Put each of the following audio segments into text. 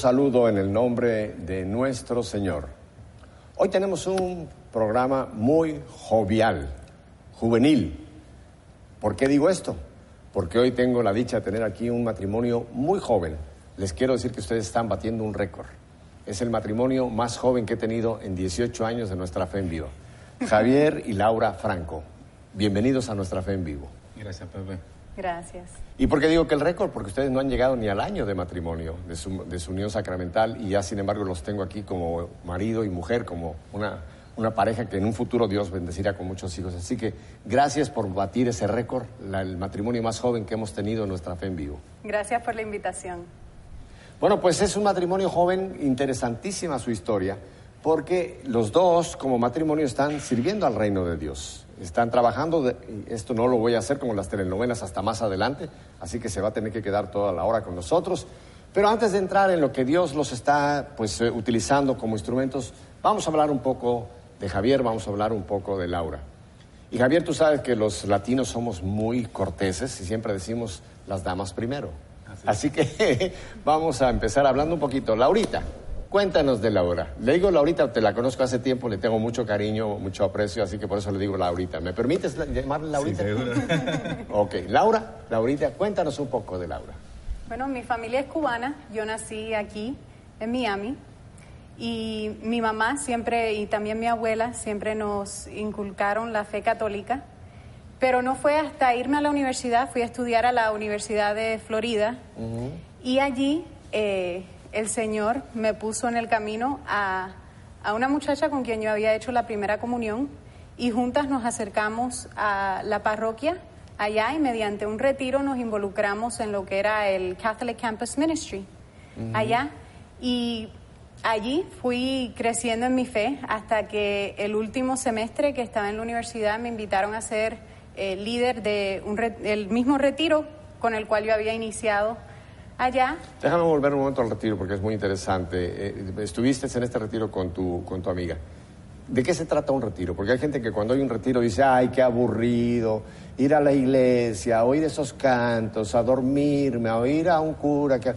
Saludo en el nombre de nuestro Señor. Hoy tenemos un programa muy jovial, juvenil. ¿Por qué digo esto? Porque hoy tengo la dicha de tener aquí un matrimonio muy joven. Les quiero decir que ustedes están batiendo un récord. Es el matrimonio más joven que he tenido en 18 años de nuestra fe en vivo. Javier y Laura Franco. Bienvenidos a nuestra fe en vivo. Gracias, Pepe. Gracias. ¿Y por qué digo que el récord? Porque ustedes no han llegado ni al año de matrimonio, de su, de su unión sacramental, y ya sin embargo los tengo aquí como marido y mujer, como una, una pareja que en un futuro Dios bendecirá con muchos hijos. Así que gracias por batir ese récord, la- el matrimonio más joven que hemos tenido en nuestra fe en vivo. Gracias por la invitación. Bueno, pues es un matrimonio joven, interesantísima su historia, porque los dos como matrimonio están sirviendo al reino de Dios. Están trabajando, de- y esto no lo voy a hacer como las telenovelas hasta más adelante, así que se va a tener que quedar toda la hora con nosotros. Pero antes de entrar en lo que Dios los está pues, eh, utilizando como instrumentos, vamos a hablar un poco de Javier, vamos a hablar un poco de Laura. Y Javier, tú sabes que los latinos somos muy corteses y siempre decimos las damas primero. Así, que vamos a empezar hablando un poquito. Laurita, cuéntanos de Laura. Le digo Laurita, te la conozco hace tiempo, le tengo mucho cariño, mucho aprecio, así que por eso le digo Laurita. ¿Me permites la- llamarle Laurita? seguro. ok, Laura, Laurita, cuéntanos un poco de Laura. Bueno, mi familia es cubana. Yo nací aquí, en Miami. Y mi mamá siempre, y también mi abuela, siempre nos inculcaron la fe católica. Pero no fue hasta irme a la universidad, fui a estudiar a la Universidad de Florida. Y allí eh, el Señor me puso en el camino a, a una muchacha con quien yo había hecho la primera comunión y juntas nos acercamos a la parroquia allá y mediante un retiro nos involucramos en lo que era el Catholic Campus Ministry allá. Y allí fui creciendo en mi fe hasta que el último semestre que estaba en la universidad me invitaron a ser eh, líder de un re- el mismo retiro con el cual yo había iniciado allá Déjame volver un momento al retiro porque es muy interesante. Eh, estuviste en este retiro con tu, con tu amiga. ¿De qué se trata un retiro? Porque hay gente que cuando hay un retiro dice, ay, qué aburrido, ir a la iglesia, a oír esos cantos, a dormirme, a oír a un cura. Que...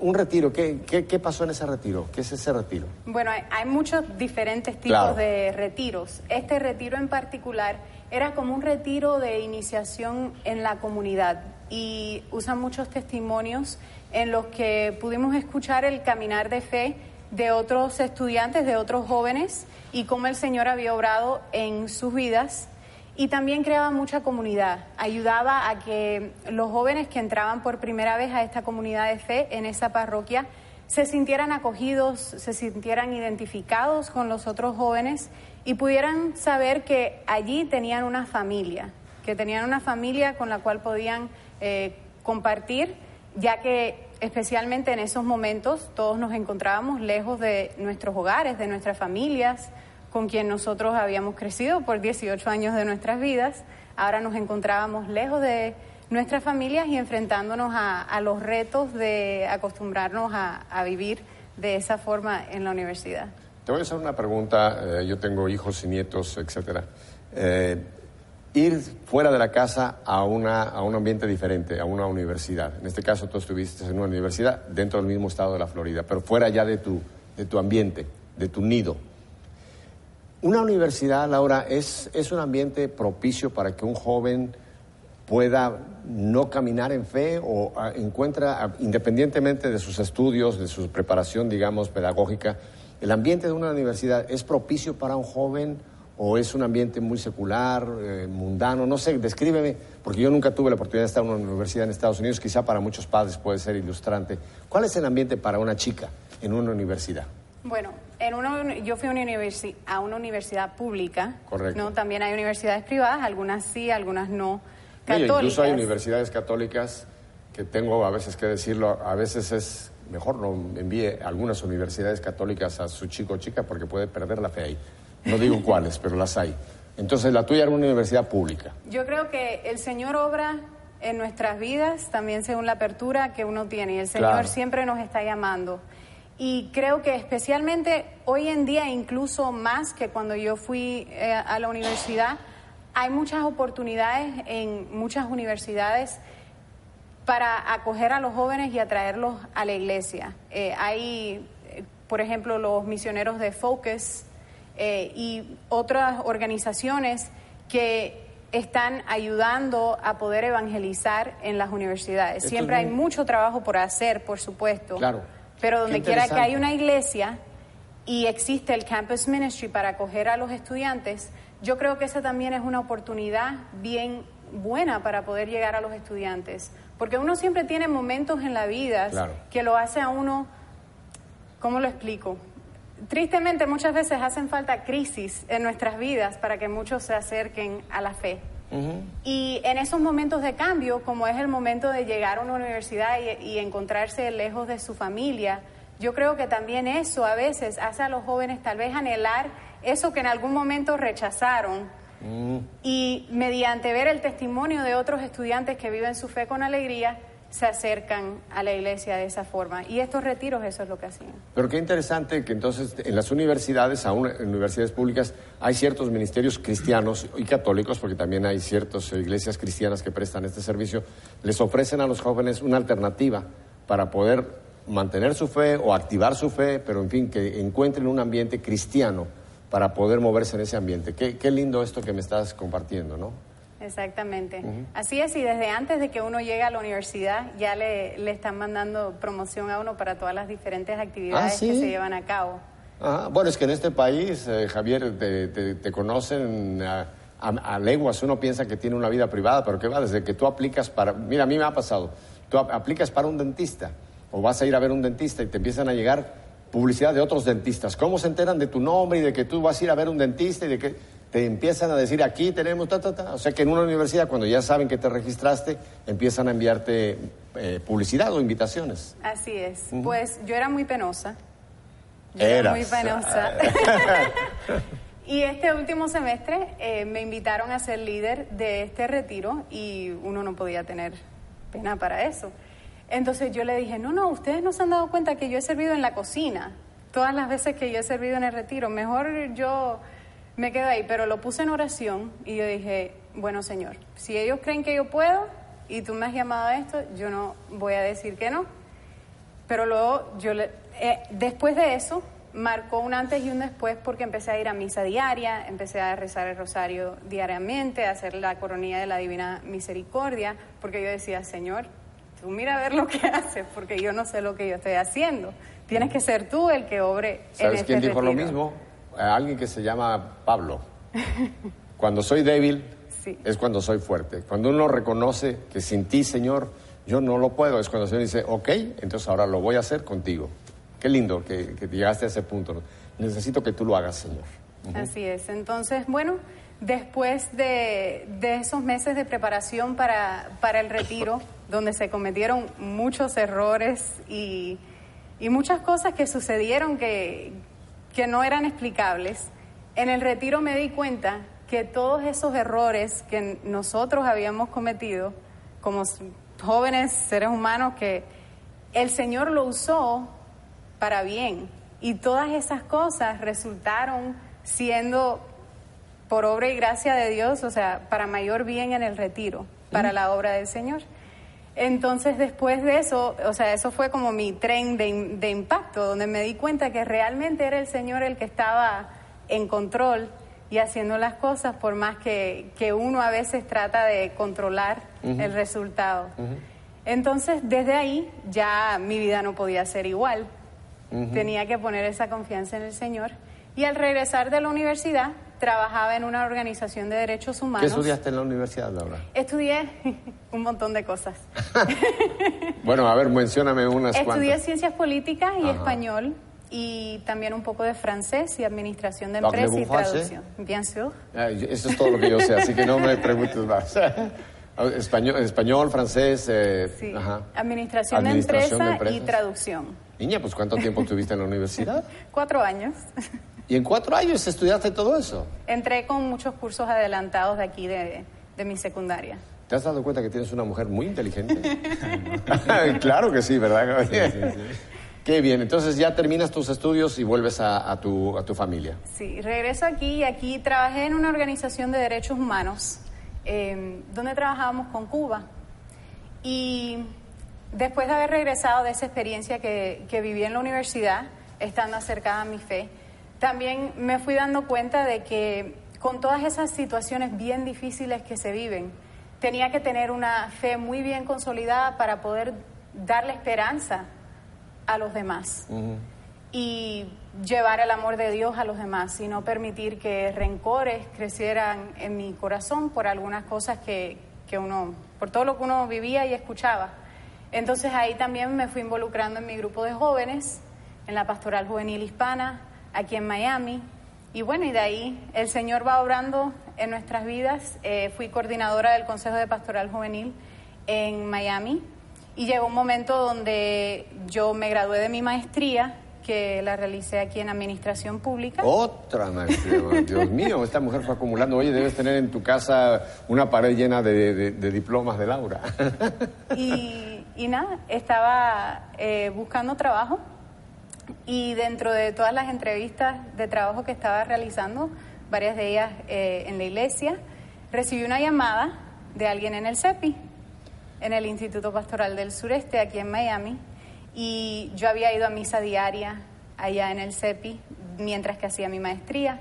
Un retiro, ¿qué, qué, qué pasó en ese retiro? ¿Qué es ese retiro? Bueno, hay, hay muchos diferentes tipos Claro. de retiros. Este retiro en particular era como un retiro de iniciación en la comunidad y usan muchos testimonios en los que pudimos escuchar el caminar de fe de otros estudiantes, de otros jóvenes y cómo el Señor había obrado en sus vidas. Y también creaba mucha comunidad, ayudaba a que los jóvenes que entraban por primera vez a esta comunidad de fe en esa parroquia se sintieran acogidos, se sintieran identificados con los otros jóvenes y pudieran saber que allí tenían una familia, que tenían una familia con la cual podían eh, compartir, ya que especialmente en esos momentos todos nos encontrábamos lejos de nuestros hogares, de nuestras familias, con quien nosotros habíamos crecido por 18 años de nuestras vidas. Ahora nos encontrábamos lejos de nuestras familias y enfrentándonos a, los retos de acostumbrarnos a, a vivir de esa forma en la universidad. Te voy a hacer una pregunta. eh, yo tengo hijos y nietos, etcétera. Eh, ir fuera de la casa a, una, a un ambiente diferente, a una universidad. En este caso, tú estuviste en una universidad dentro del mismo estado de la Florida, pero fuera ya de tu, de tu ambiente, de tu nido. Una universidad, Laura, es, es un ambiente propicio para que un joven pueda no caminar en fe o encuentra, independientemente de sus estudios, de su preparación, digamos, pedagógica, el ambiente de una universidad es propicio para un joven o es un ambiente muy secular, eh, mundano, no sé, descríbeme, porque yo nunca tuve la oportunidad de estar en una universidad en Estados Unidos, quizá para muchos padres puede ser ilustrante. ¿Cuál es el ambiente para una chica en una universidad? Bueno, en una, yo fui a una, universi- a una universidad pública. Correcto. ¿no? También hay universidades privadas, algunas sí, algunas no. Oye, incluso hay universidades católicas que tengo a veces que decirlo, a veces es mejor no envíe a algunas universidades católicas a su chico o chica porque puede perder la fe ahí. No digo cuáles, pero las hay. Entonces la tuya era una universidad pública. Yo creo que el Señor obra en nuestras vidas también según la apertura que uno tiene y el Señor Claro. siempre nos está llamando. Y creo que especialmente hoy en día, incluso más que cuando yo fui eh, a la universidad, hay muchas oportunidades en muchas universidades para acoger a los jóvenes y atraerlos a la iglesia. Eh, hay, eh, por ejemplo, los misioneros de Focus eh, y otras organizaciones que están ayudando a poder evangelizar en las universidades. Siempre hay mucho trabajo por hacer, por supuesto. Claro. Pero donde quiera que hay una iglesia y existe el campus ministry para acoger a los estudiantes, yo creo que esa también es una oportunidad bien buena para poder llegar a los estudiantes. Porque uno siempre tiene momentos en la vida que lo hace a uno, ¿cómo lo explico? Tristemente muchas veces hacen falta crisis en nuestras vidas para que muchos se acerquen a la fe. Y en esos momentos de cambio, como es el momento de llegar a una universidad y, encontrarse lejos de su familia, yo creo que también eso a veces hace a los jóvenes tal vez anhelar eso que en algún momento rechazaron Mm. Y mediante ver el testimonio de otros estudiantes que viven su fe con alegría, se acercan a la iglesia de esa forma. Y estos retiros eso es lo que hacían. Pero qué interesante que entonces en las universidades, aún en universidades públicas, hay ciertos ministerios cristianos y católicos, porque también hay ciertas iglesias cristianas que prestan este servicio, les ofrecen a los jóvenes una alternativa para poder mantener su fe o activar su fe, pero en fin, que encuentren un ambiente cristiano para poder moverse en ese ambiente. Qué, lindo esto que me estás compartiendo, ¿no? Exactamente. Así es, y desde antes de que uno llegue a la universidad ya le, le están mandando promoción a uno para todas las diferentes actividades ah, que se llevan a cabo. Bueno, es que en este país, eh, Javier, te, conocen a, a, leguas, uno piensa que tiene una vida privada, pero ¿qué va? Desde que tú aplicas para... Mira, a mí me ha pasado, tú aplicas para un dentista o vas a ir a ver un dentista y te empiezan a llegar publicidad de otros dentistas. ¿Cómo se enteran de tu nombre y de que tú vas a ir a ver un dentista y de que te empiezan a decir aquí tenemos ta, ta, ta? O sea que en una universidad, cuando ya saben que te registraste, empiezan a enviarte eh, publicidad o invitaciones. Así es. Pues yo era muy penosa. era muy penosa. y este último semestre eh, me invitaron a ser líder de este retiro y uno no podía tener pena para eso. Entonces yo le dije, no, no, ustedes no se han dado cuenta que yo he servido en la cocina, todas las veces que yo he servido en el retiro, mejor yo me quedo ahí, pero lo puse en oración y yo dije, bueno Señor, si ellos creen que yo puedo y tú me has llamado a esto, yo no voy a decir que no. Pero luego, yo le, eh, después de eso, marcó un antes y un después porque empecé a ir a misa diaria, empecé a rezar el rosario diariamente, a hacer la coronilla de la Divina Misericordia, porque yo decía, Señor, tú mira a ver lo que haces, porque yo no sé lo que yo estoy haciendo. Tienes que ser tú el que obre ¿Sabes en quién este dijo lo mismo? Alguien que se llama Pablo. Cuando soy débil es cuando soy fuerte. Cuando uno reconoce que sin ti, Señor, yo no lo puedo, es cuando el Señor dice, ok, entonces ahora lo voy a hacer contigo. Qué lindo que, que llegaste a ese punto. Necesito que tú lo hagas, Señor. Así es. Entonces, bueno, después de, esos meses de preparación para, el retiro, donde se cometieron muchos errores y, muchas cosas que sucedieron que, que no eran explicables, en el retiro me di cuenta que todos esos errores que nosotros habíamos cometido como jóvenes seres humanos, que el Señor lo usó para bien y todas esas cosas resultaron siendo por obra y gracia de Dios, o sea, para mayor bien en el retiro, para la obra del Señor. Entonces, después de eso, o sea, eso fue como mi tren de, impacto, donde me di cuenta que realmente era el Señor el que estaba en control y haciendo las cosas, por más que, uno a veces trata de controlar el resultado. Entonces, desde ahí ya mi vida no podía ser igual. Tenía que poner esa confianza en el Señor. Y al regresar de la universidad, trabajaba en una organización de derechos humanos. ¿Qué estudiaste en la universidad, Laura? Estudié un montón de cosas. bueno, a ver, mencióname unas Estudié ciencias políticas y español y también un poco de francés y administración de empresas y traducción. Bien sûr. Eso es todo lo que yo sé, así que no me preguntes más. Español, español francés. Eh, sí. Administración, de, empresa y traducción. Niña, pues ¿cuánto tiempo estuviste en la universidad? Cuatro años. ¿Y en cuatro años estudiaste todo eso? Entré con muchos cursos adelantados de aquí, de, mi secundaria. ¿Te has dado cuenta que tienes una mujer muy inteligente? claro que sí, ¿verdad? Sí, sí, sí. Qué bien, entonces ya terminas tus estudios y vuelves a, tu, a tu familia. Sí, regreso aquí y aquí trabajé en una organización de derechos humanos em, donde trabajábamos con Cuba. Y después de haber regresado de esa experiencia que, que viví en la universidad, estando acercada a mi fe, también me fui dando cuenta de que con todas esas situaciones bien difíciles que se viven, tenía que tener una fe muy bien consolidada para poder darle esperanza a los demás y llevar el amor de Dios a los demás y no permitir que rencores crecieran en mi corazón por algunas cosas que, que uno, por todo lo que uno vivía y escuchaba. Entonces ahí también me fui involucrando en mi grupo de jóvenes, en la pastoral juvenil hispana, aquí en Miami. Y bueno, y de ahí el Señor va obrando en nuestras vidas. Eh, fui coordinadora del Consejo de Pastoral Juvenil en Miami y llegó un momento donde yo me gradué de mi maestría que la realicé aquí en Administración Pública. Otra maestría, Dios mío, esta mujer fue acumulando. Oye, debes tener en tu casa una pared llena de, diplomas de Laura. Y, y nada, estaba eh, buscando trabajo y dentro de todas las entrevistas de trabajo que estaba realizando, varias de ellas eh, en la iglesia, recibí una llamada de alguien en el CEPI, en el Instituto Pastoral del Sureste, aquí en Miami, y yo había ido a misa diaria allá en el CEPI mientras que hacía mi maestría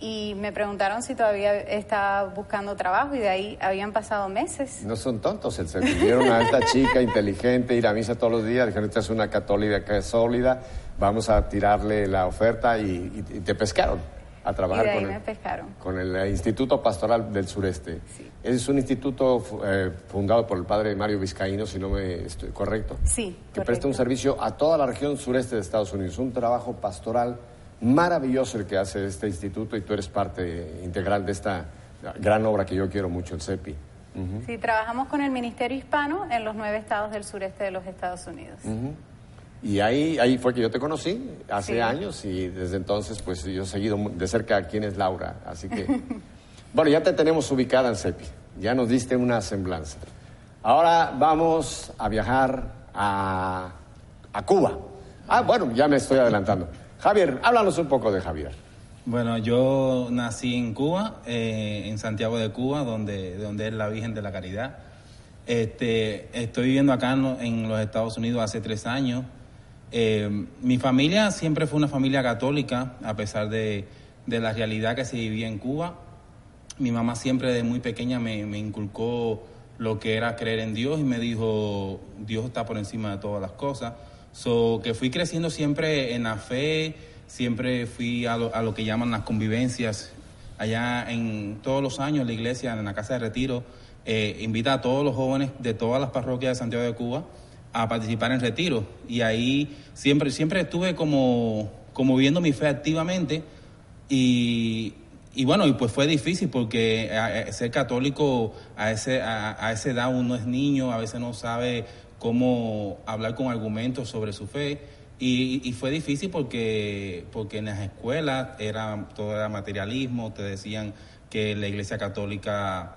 y me preguntaron si todavía estaba buscando trabajo y de ahí habían pasado meses. No son tontos, se vieron a esta chica inteligente ir a misa todos los días, dijeron, esta es una católica que es sólida, vamos a tirarle la oferta y, te pescaron a trabajar con, el, pescaron. con el Instituto Pastoral del Sureste. Es un instituto eh, fundado por el padre Mario Vizcaíno, si no me estoy correcto. Sí. Que presta un servicio a toda la región sureste de Estados Unidos, un trabajo pastoral maravilloso el que hace este instituto y tú eres parte integral de esta gran obra que yo quiero mucho, el CEPI. Sí, trabajamos con el Ministerio Hispano en los nueve estados del sureste de los Estados Unidos. Y ahí, ahí fue que yo te conocí, hace años, y desde entonces pues yo he seguido de cerca quién es Laura. Así que, bueno, ya te tenemos ubicada en CEPI, ya nos diste una semblanza. Ahora vamos a viajar a, a Cuba. Ah, bueno, ya me estoy adelantando. Javier, háblanos un poco de Javier. Bueno, yo nací en Cuba, eh, en Santiago de Cuba, donde, donde es la Virgen de la Caridad. Este, estoy viviendo acá en, los Estados Unidos hace tres años. Eh, mi familia siempre fue una familia católica, a pesar de, la realidad que se vivía en Cuba. Mi mamá siempre desde muy pequeña me inculcó lo que era creer en Dios y me dijo, Dios está por encima de todas las cosas. So, que fui creciendo siempre en la fe, siempre fui a lo, a lo que llaman las convivencias. Allá en todos los años la iglesia, en la casa de retiro, eh, invita a todos los jóvenes de todas las parroquias de Santiago de Cuba a participar en retiro. Y ahí siempre, siempre estuve como, como viendo mi fe activamente. Y, y bueno, y pues fue difícil porque ser católico a, ese, a, a esa edad uno es niño, a veces no sabe cómo hablar con argumentos sobre su fe. Y, fue difícil porque, porque en las escuelas era, todo era materialismo, te decían que la Iglesia Católica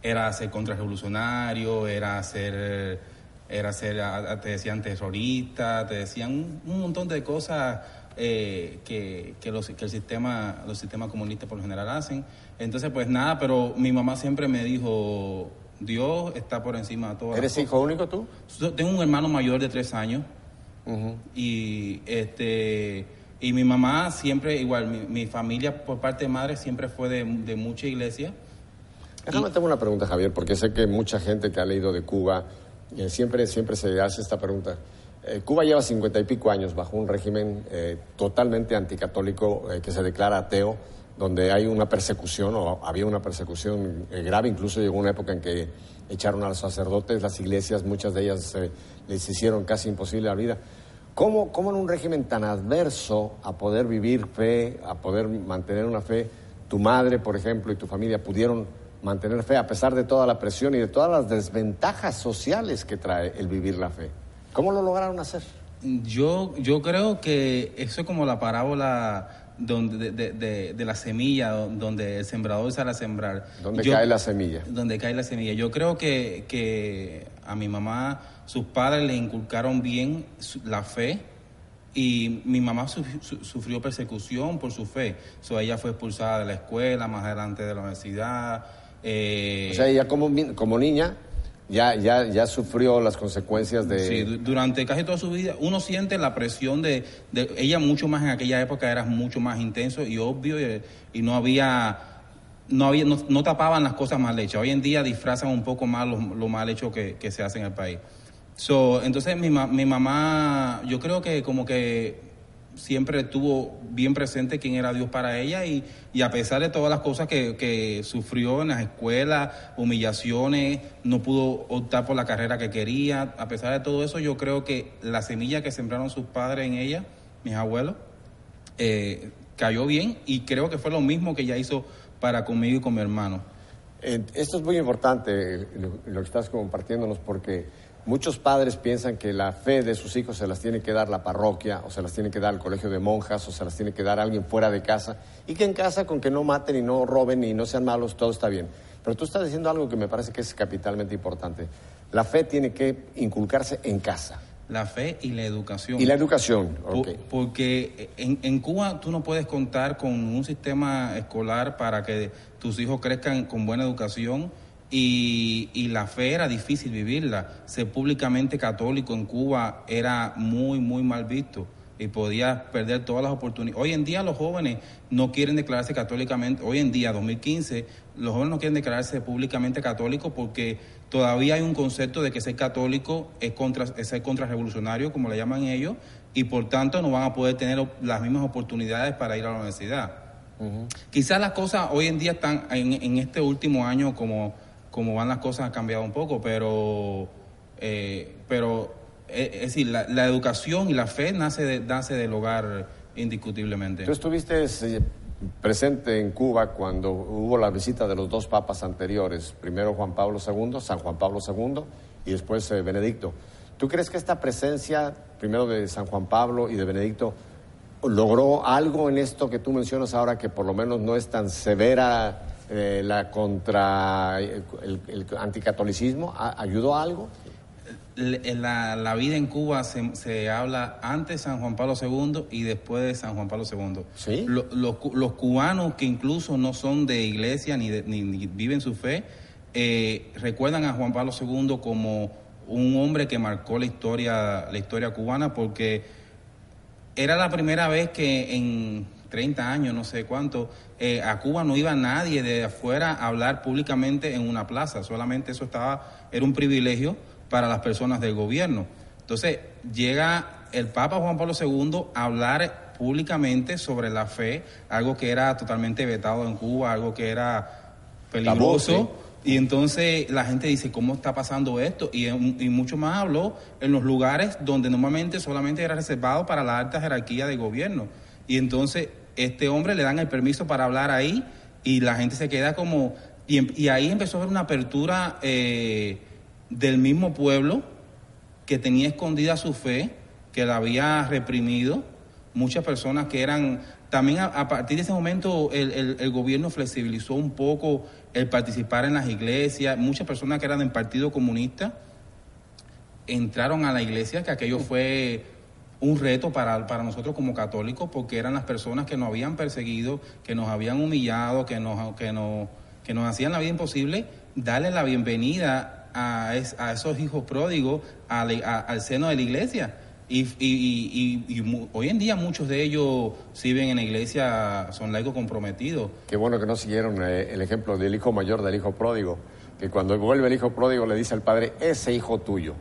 era ser contrarrevolucionario, era ser, era ser, te decían terrorista, te decían un, montón de cosas eh, que, que, los, que el sistema, los sistemas comunistas por lo general hacen. Entonces, pues nada, pero mi mamá siempre me dijo, Dios está por encima de todo. ¿Eres hijo único tú? Tengo un hermano mayor de tres años. Y este y mi mamá siempre, igual, mi, familia por parte de madre siempre fue de, mucha iglesia. Déjame tengo una pregunta, Javier, porque sé que mucha gente que ha leído de Cuba eh, siempre, siempre se hace esta pregunta. Eh, Cuba lleva cincuenta y pico años bajo un régimen eh, totalmente anticatólico que se declara ateo donde hay una persecución o había una persecución eh, grave, incluso llegó una época en que echaron a los sacerdotes, las iglesias, muchas de ellas eh, les hicieron casi imposible la vida. ¿Cómo, ¿Cómo, en un régimen tan adverso a poder vivir fe, a poder mantener una fe, tu madre, por ejemplo, y tu familia pudieron mantener fe a pesar de toda la presión y de todas las desventajas sociales que trae el vivir la fe? ¿Cómo lo lograron hacer? Yo, yo creo que eso es como la parábola donde, de, la semilla, donde el sembrador sale a sembrar. ¿Dónde cae la semilla? Donde cae la semilla. Yo creo que, que a mi mamá, sus padres le inculcaron bien la fe y mi mamá sufrió persecución por su fe. So, ella fue expulsada de la escuela, más adelante de la universidad. Eh, o sea, ella como, como niña Ya, ya, ya sufrió las consecuencias de... Sí, durante casi toda su vida uno siente la presión de, de ella mucho más en aquella época era mucho más intenso y obvio y, no había no había no, tapaban las cosas mal hechas. Hoy en día disfrazan un poco más lo, mal hecho que, que, se hace en el país. So, entonces mi, mi mamá, yo creo que como que siempre tuvo bien presente quién era Dios para ella y, y a pesar de todas las cosas que, que, sufrió en las escuelas, humillaciones, no pudo optar por la carrera que quería, a pesar de todo eso yo creo que la semilla que sembraron sus padres en ella, mis abuelos, eh, cayó bien y creo que fue lo mismo que ella hizo para conmigo y con mi hermano. Esto es muy importante lo que estás compartiéndonos porque Muchos padres piensan que la fe de sus hijos se las tiene que dar la parroquia, o se las tiene que dar el colegio de monjas, o se las tiene que dar alguien fuera de casa, y que en casa con que no maten y no roben y no sean malos, todo está bien. Pero tú estás diciendo algo que me parece que es capitalmente importante. La fe tiene que inculcarse en casa. La fe y la educación. Y la educación, ok. porque en, en Cuba tú no puedes contar con un sistema escolar para que tus hijos crezcan con buena educación y, la fe era difícil vivirla. Ser públicamente católico en Cuba era muy, muy mal visto y podía perder todas las oportunidades. Hoy en día los jóvenes no quieren declararse católicamente, hoy en día, 2015, los jóvenes no quieren declararse públicamente católicos porque todavía hay un concepto de que ser católico es, contra, es ser contrarrevolucionario, como le llaman ellos, y por tanto no van a poder tener las mismas oportunidades para ir a la universidad. Quizás las cosas hoy en día están en, en este último año como como van las cosas ha cambiado un poco, pero, eh, pero eh, es, decir, la, educación y la fe nace, de, nace del hogar indiscutiblemente. Tú estuviste eh, presente en Cuba cuando hubo la visita de los dos papas anteriores, primero Juan Pablo II, San Juan Pablo II y después Benedicto. ¿Tú crees que esta presencia, primero de San Juan Pablo y de Benedicto, logró algo en esto que tú mencionas ahora que por lo menos no es tan severa eh, la contra el, anticatolicismo ayudó a algo? La, la, vida en Cuba se, se, habla antes de San Juan Pablo II y después de San Juan Pablo II. ¿Sí? Los, los, cubanos que incluso no son de iglesia ni, ni, viven su fe, eh, recuerdan a Juan Pablo II como un hombre que marcó la historia, la historia cubana porque era la primera vez que en 30 años, no sé cuánto, eh, a Cuba no iba nadie de afuera a hablar públicamente en una plaza, solamente eso estaba, era un privilegio para las personas del gobierno. Entonces llega el Papa Juan Pablo II a hablar públicamente sobre la fe, algo que era totalmente vetado en Cuba, algo que era peligroso. Y entonces la gente dice, ¿cómo está pasando esto? Y, y, mucho más habló en los lugares donde normalmente solamente era reservado para la alta jerarquía de gobierno. Y entonces este hombre le dan el permiso para hablar ahí y la gente se queda como... Y, em, ahí empezó a haber una apertura eh, del mismo pueblo que tenía escondida su fe, que la había reprimido, muchas personas que eran... También a, partir de ese momento el, el, gobierno flexibilizó un poco el participar en las iglesias, muchas personas que eran del Partido Comunista entraron a la iglesia, que aquello fue un reto para, para nosotros como católicos porque eran las personas que nos habían perseguido, que nos habían humillado, que nos, que nos, que nos hacían la vida imposible, darle la bienvenida a, esos hijos pródigos al seno de la iglesia. Y, y, y, hoy en día muchos de ellos sirven en la iglesia, son laicos comprometidos. Qué bueno que no siguieron eh, el ejemplo del hijo mayor del hijo pródigo, que cuando vuelve el hijo pródigo le dice al padre, ese hijo tuyo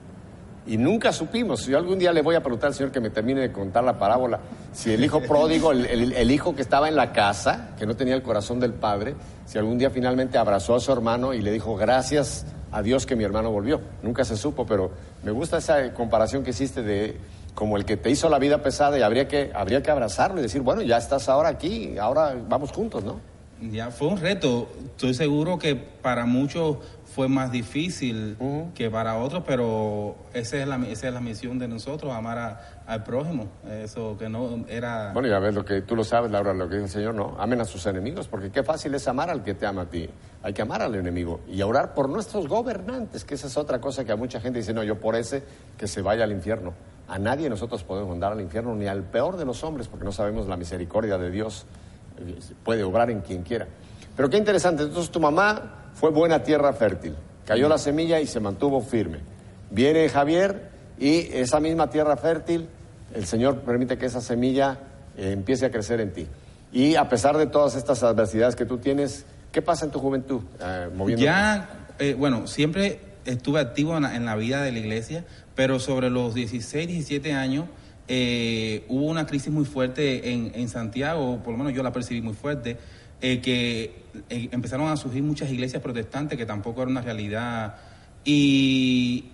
y nunca supimos. Yo algún día le voy a preguntar al Señor que me termine de contar la parábola. Si el hijo pródigo, el, hijo que estaba en la casa, que no tenía el corazón del padre, si algún día finalmente abrazó a su hermano y le dijo gracias a Dios que mi hermano volvió. Nunca se supo, pero me gusta esa comparación que hiciste de como el que te hizo la vida pesada y habría que, habría que abrazarlo y decir, bueno, ya estás ahora aquí, ahora vamos juntos, ¿no? Ya fue un reto. Estoy seguro que para muchos fue más difícil que para otros, pero esa es la, esa es la misión de nosotros, amar al prójimo. Eso que no era... Bueno, ya ves lo que tú lo sabes, Laura, lo que dice el Señor, no, amen a sus enemigos, porque qué fácil es amar al que te ama a ti. Hay que amar al enemigo y orar por nuestros gobernantes, que esa es otra cosa que a mucha gente dice, no, yo por ese que se vaya al infierno. A nadie nosotros podemos mandar al infierno, ni al peor de los hombres, porque no sabemos la misericordia de Dios. Puede obrar en quien quiera. Pero qué interesante, entonces tu mamá fue buena tierra fértil. Cayó la semilla y se mantuvo firme. Viene Javier y esa misma tierra fértil, el Señor permite que esa semilla eh, empiece a crecer en ti. Y a pesar de todas estas adversidades que tú tienes, ¿qué pasa en tu juventud? Eh, ya, eh, bueno, siempre estuve activo en la, vida de la iglesia, pero sobre los 16, 17 años hubo una crisis muy fuerte en, en, Santiago, por lo menos yo la percibí muy fuerte, que empezaron a surgir muchas iglesias protestantes, que tampoco era una realidad. Y,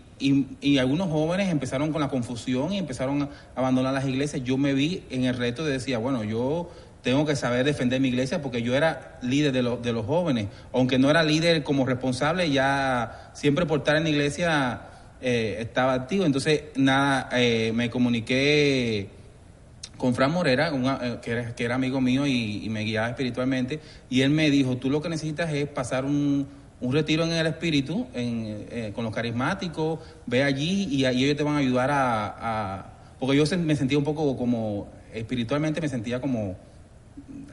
algunos jóvenes empezaron con la confusión y empezaron a abandonar las iglesias. Yo me vi en el reto de decir, bueno, yo tengo que saber defender mi iglesia porque yo era líder de, de los jóvenes. Aunque no era líder como responsable, ya siempre por estar en la iglesia eh, estaba activo. Entonces, nada, eh, me comuniqué con Fran Morera, eh, que, era, amigo mío y, me guiaba espiritualmente, y él me dijo, tú lo que necesitas es pasar un un retiro en el espíritu eh, con los carismáticos, ve allí y, ellos te van a ayudar a... porque yo me sentía un poco como, espiritualmente me sentía como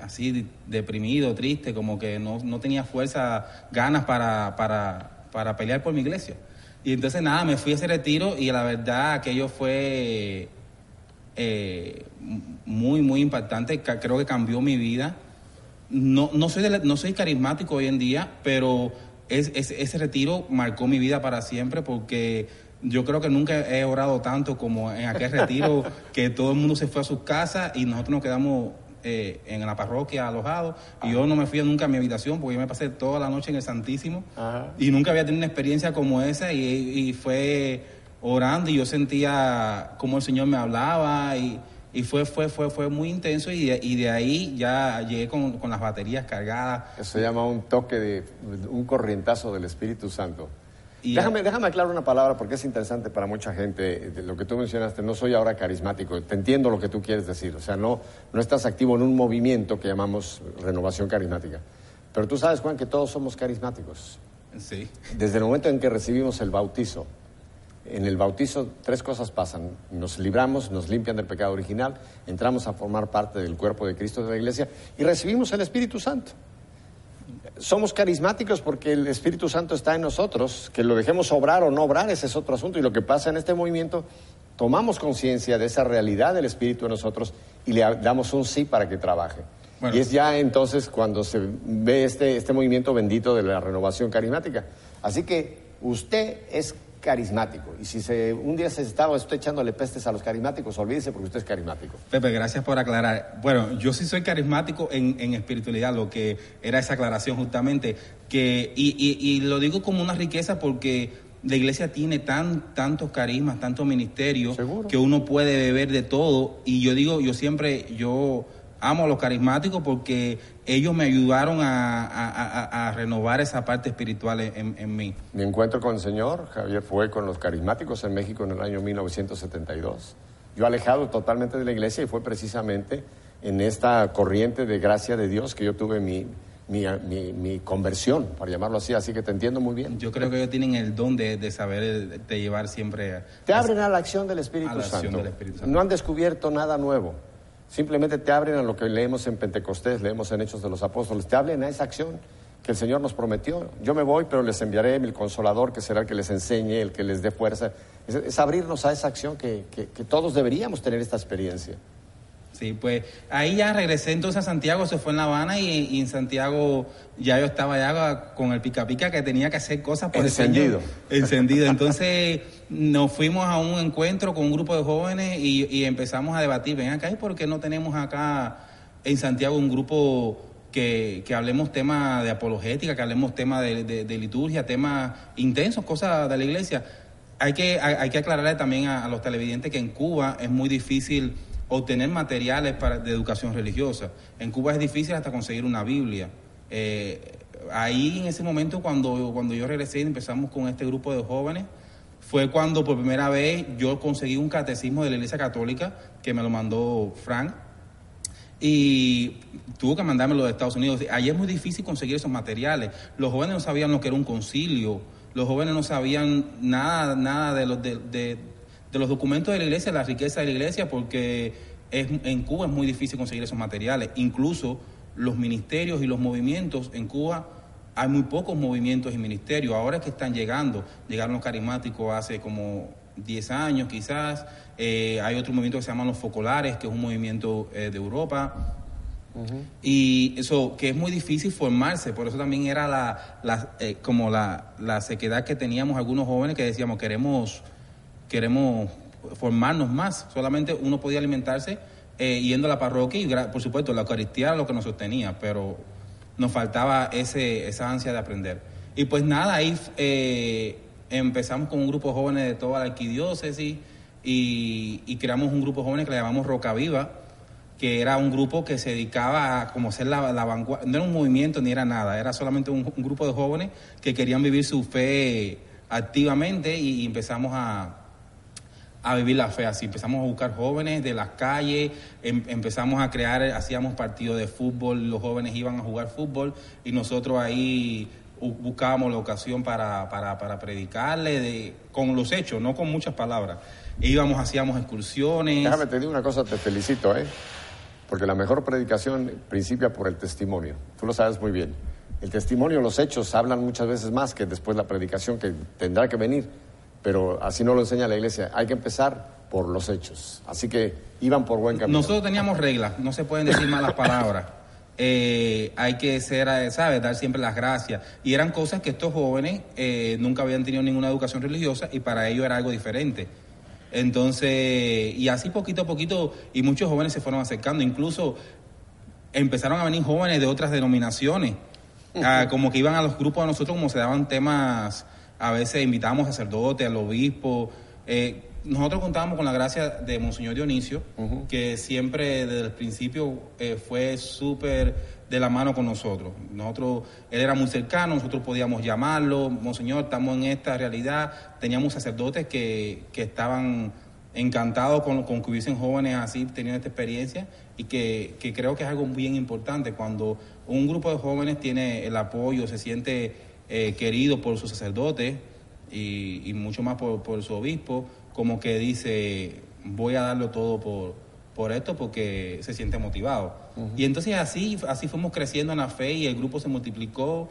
así deprimido, triste, como que no, tenía fuerza, ganas para, para, para pelear por mi iglesia. Y entonces nada, me fui a ese retiro y la verdad aquello fue eh, muy, muy impactante, creo que cambió mi vida. No, no, soy no soy carismático hoy en día, pero es, ese retiro marcó mi vida para siempre porque yo creo que nunca he orado tanto como en aquel retiro que todo el mundo se fue a sus casas y nosotros nos quedamos eh, en la parroquia alojados y yo no me fui nunca a mi habitación porque yo me pasé toda la noche en el Santísimo y nunca había tenido una experiencia como esa y, y fue orando y yo sentía como el Señor me hablaba y y fue, fue, fue, fue muy intenso y de, y de ahí ya llegué con, con, las baterías cargadas. Eso se llama un toque de, un corrientazo del Espíritu Santo. Déjame, déjame aclarar una palabra porque es interesante para mucha gente. Lo que tú mencionaste, no soy ahora carismático. Te entiendo lo que tú quieres decir. O sea, no, no estás activo en un movimiento que llamamos renovación carismática. Pero tú sabes, Juan, que todos somos carismáticos. Sí. Desde el momento en que recibimos el bautizo, en el bautizo tres cosas pasan. Nos libramos, nos limpian del pecado original, entramos a formar parte del cuerpo de Cristo de la iglesia y recibimos el Espíritu Santo. Somos carismáticos porque el Espíritu Santo está en nosotros, que lo dejemos obrar o no obrar, ese es otro asunto. Y lo que pasa en este movimiento, tomamos conciencia de esa realidad del Espíritu en nosotros y le damos un sí para que trabaje. Y es ya entonces cuando se ve este, este movimiento bendito de la renovación carismática. Así que usted es carismático. Y si se, un día se estaba usted echándole pestes a los carismáticos, olvídese porque usted es carismático. Pepe, gracias por aclarar. Bueno, yo sí soy carismático en, en espiritualidad, lo que era esa aclaración justamente. Que, y, y, lo digo como una riqueza porque la iglesia tiene tan, tantos carismas, tantos ministerios, que uno puede beber de todo. Y yo digo, yo siempre, yo amo a los carismáticos porque ellos me ayudaron a, renovar esa parte espiritual en, mí. Mi encuentro con el Señor, Javier, fue con los carismáticos en México en el año 1972. Yo alejado totalmente de la iglesia y fue precisamente en esta corriente de gracia de Dios que yo tuve mi, mi, conversión, para llamarlo así, así que te entiendo muy bien. Yo creo que ellos tienen el don de, saber, de llevar siempre... Te abren a la acción del Espíritu Santo. No han descubierto nada nuevo. Simplemente te abren a lo que leemos en Pentecostés, leemos en Hechos de los Apóstoles, te abren a esa acción que el Señor nos prometió. Yo me voy, pero les enviaré mi consolador, que será el que les enseñe, el que les dé fuerza. Es, abrirnos a esa acción que todos deberíamos tener esta experiencia. Sí, pues ahí ya regresé entonces a Santiago, se fue en La Habana y, en Santiago ya yo estaba ya con el pica pica que tenía que hacer cosas por encendido. encendido. Entonces nos fuimos a un encuentro con un grupo de jóvenes y, empezamos a debatir, ven acá, ¿y por qué no tenemos acá en Santiago un grupo que, hablemos temas de apologética, que hablemos temas de, liturgia, temas intensos, cosas de la iglesia? Hay que, hay, que aclararle también a los televidentes que en Cuba es muy difícil obtener materiales para, de educación religiosa. En Cuba es difícil hasta conseguir una Biblia. Eh, ahí en ese momento cuando, cuando yo regresé y empezamos con este grupo de jóvenes, fue cuando por primera vez yo conseguí un catecismo de la Iglesia Católica que me lo mandó Frank y tuvo que mandármelo de Estados Unidos. Ahí es muy difícil conseguir esos materiales. Los jóvenes no sabían lo que era un concilio, los jóvenes no sabían nada, nada de, los de los documentos de la iglesia, la riqueza de la iglesia, porque es, en Cuba es muy difícil conseguir esos materiales. Incluso los ministerios y los movimientos en Cuba hay muy pocos movimientos y ministerios. Ahora es que están llegando. Llegaron los carismáticos hace como 10 años quizás. Eh, hay otro movimiento que se llama los focolares, que es un movimiento eh, de Europa. Y eso, que es muy difícil formarse, por eso también era la, la eh, como la, la, sequedad que teníamos algunos jóvenes que decíamos, queremos, queremos formarnos más. Solamente uno podía alimentarse yendo a la parroquia y, por supuesto, la Eucaristía era lo que nos sostenía, pero nos faltaba ese, esa ansia de aprender. Y pues nada, ahí empezamos con un grupo de jóvenes de toda la arquidiócesis y, creamos un grupo de jóvenes que le llamamos Roca Viva, que era un grupo que se dedicaba a como ser la, vanguardia, no era un movimiento ni era nada, era solamente un, grupo de jóvenes que querían vivir su fe activamente y, empezamos a, a vivir la fe así. Empezamos a buscar jóvenes de las calles, em, empezamos a crear, hacíamos partidos de fútbol, los jóvenes iban a jugar fútbol y nosotros ahí buscábamos la ocasión para, para, para predicarle de, con los hechos, no con muchas palabras. Íbamos, hacíamos excursiones. Déjame te digo una cosa, te felicito, ¿eh? Porque la mejor predicación principia por el testimonio. Tú lo sabes muy bien. El testimonio, los hechos hablan muchas veces más que después la predicación que tendrá que venir. Pero así no lo enseña la iglesia. Hay que empezar por los hechos. Así que iban por buen camino. Nosotros teníamos reglas, no se pueden decir malas palabras. Eh, hay que ser, eh, ¿sabes? Dar siempre las gracias. Y eran cosas que estos jóvenes eh, nunca habían tenido ninguna educación religiosa y para ellos era algo diferente. Entonces, y así poquito a poquito, y muchos jóvenes se fueron acercando, incluso empezaron a venir jóvenes de otras denominaciones, ah, como que iban a los grupos de nosotros, como se daban temas, a veces invitábamos sacerdotes, al obispo. Eh, nosotros contábamos con la gracia de Monseñor Dionisio, que siempre desde el principio eh, fue súper de la mano con nosotros. Nosotros, él era muy cercano, nosotros podíamos llamarlo, Monseñor, estamos en esta realidad. Teníamos sacerdotes que, que estaban encantados con, con, que hubiesen jóvenes así teniendo esta experiencia y que, que, creo que es algo bien importante cuando un grupo de jóvenes tiene el apoyo, se siente eh, querido por sus sacerdotes y, y mucho más por, por su obispo como que dice, voy a darlo todo por, por esto porque se siente motivado. Y entonces así, así fuimos creciendo en la fe y el grupo se multiplicó.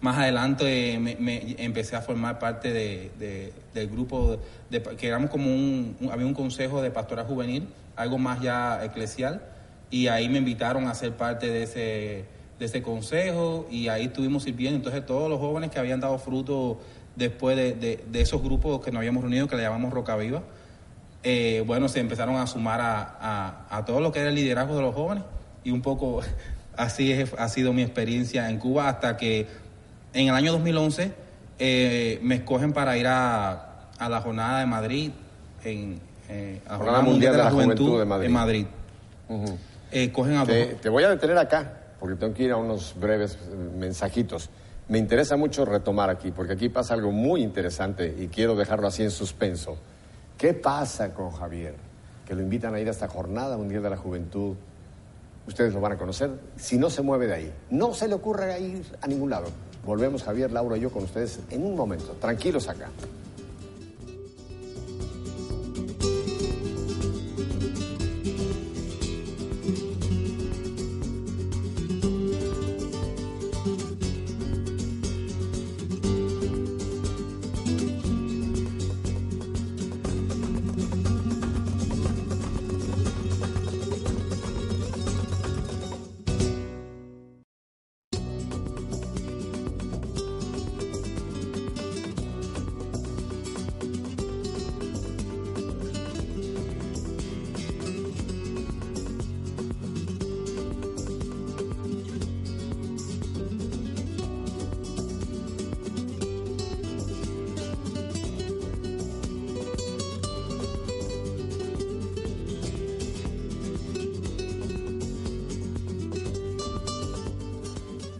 Más adelante me, empecé a formar parte de, del grupo, de, que éramos como un, había un consejo de pastora juvenil, algo más ya eclesial, y ahí me invitaron a ser parte de ese, de ese consejo y ahí estuvimos sirviendo. Entonces todos los jóvenes que habían dado fruto después de, esos grupos que nos habíamos reunido, que le llamamos Roca Viva, eh, bueno, se empezaron a sumar a, todo lo que era el liderazgo de los jóvenes y un poco así es, ha sido mi experiencia en Cuba hasta que en el año 2011 eh, me escogen para ir a, la jornada de Madrid, en, eh, la Jornada Mundial de la, Juventud, de Madrid. En Madrid. cogen a te, te voy a detener acá, porque tengo que ir a unos breves mensajitos me interesa mucho retomar aquí, porque aquí pasa algo muy interesante y quiero dejarlo así en suspenso. ¿Qué pasa con Javier? Que lo invitan a ir a esta jornada mundial de la juventud. Ustedes lo van a conocer si no se mueve de ahí. No se le ocurre ir a ningún lado. Volvemos Javier, Laura y yo con ustedes en un momento. Tranquilos acá.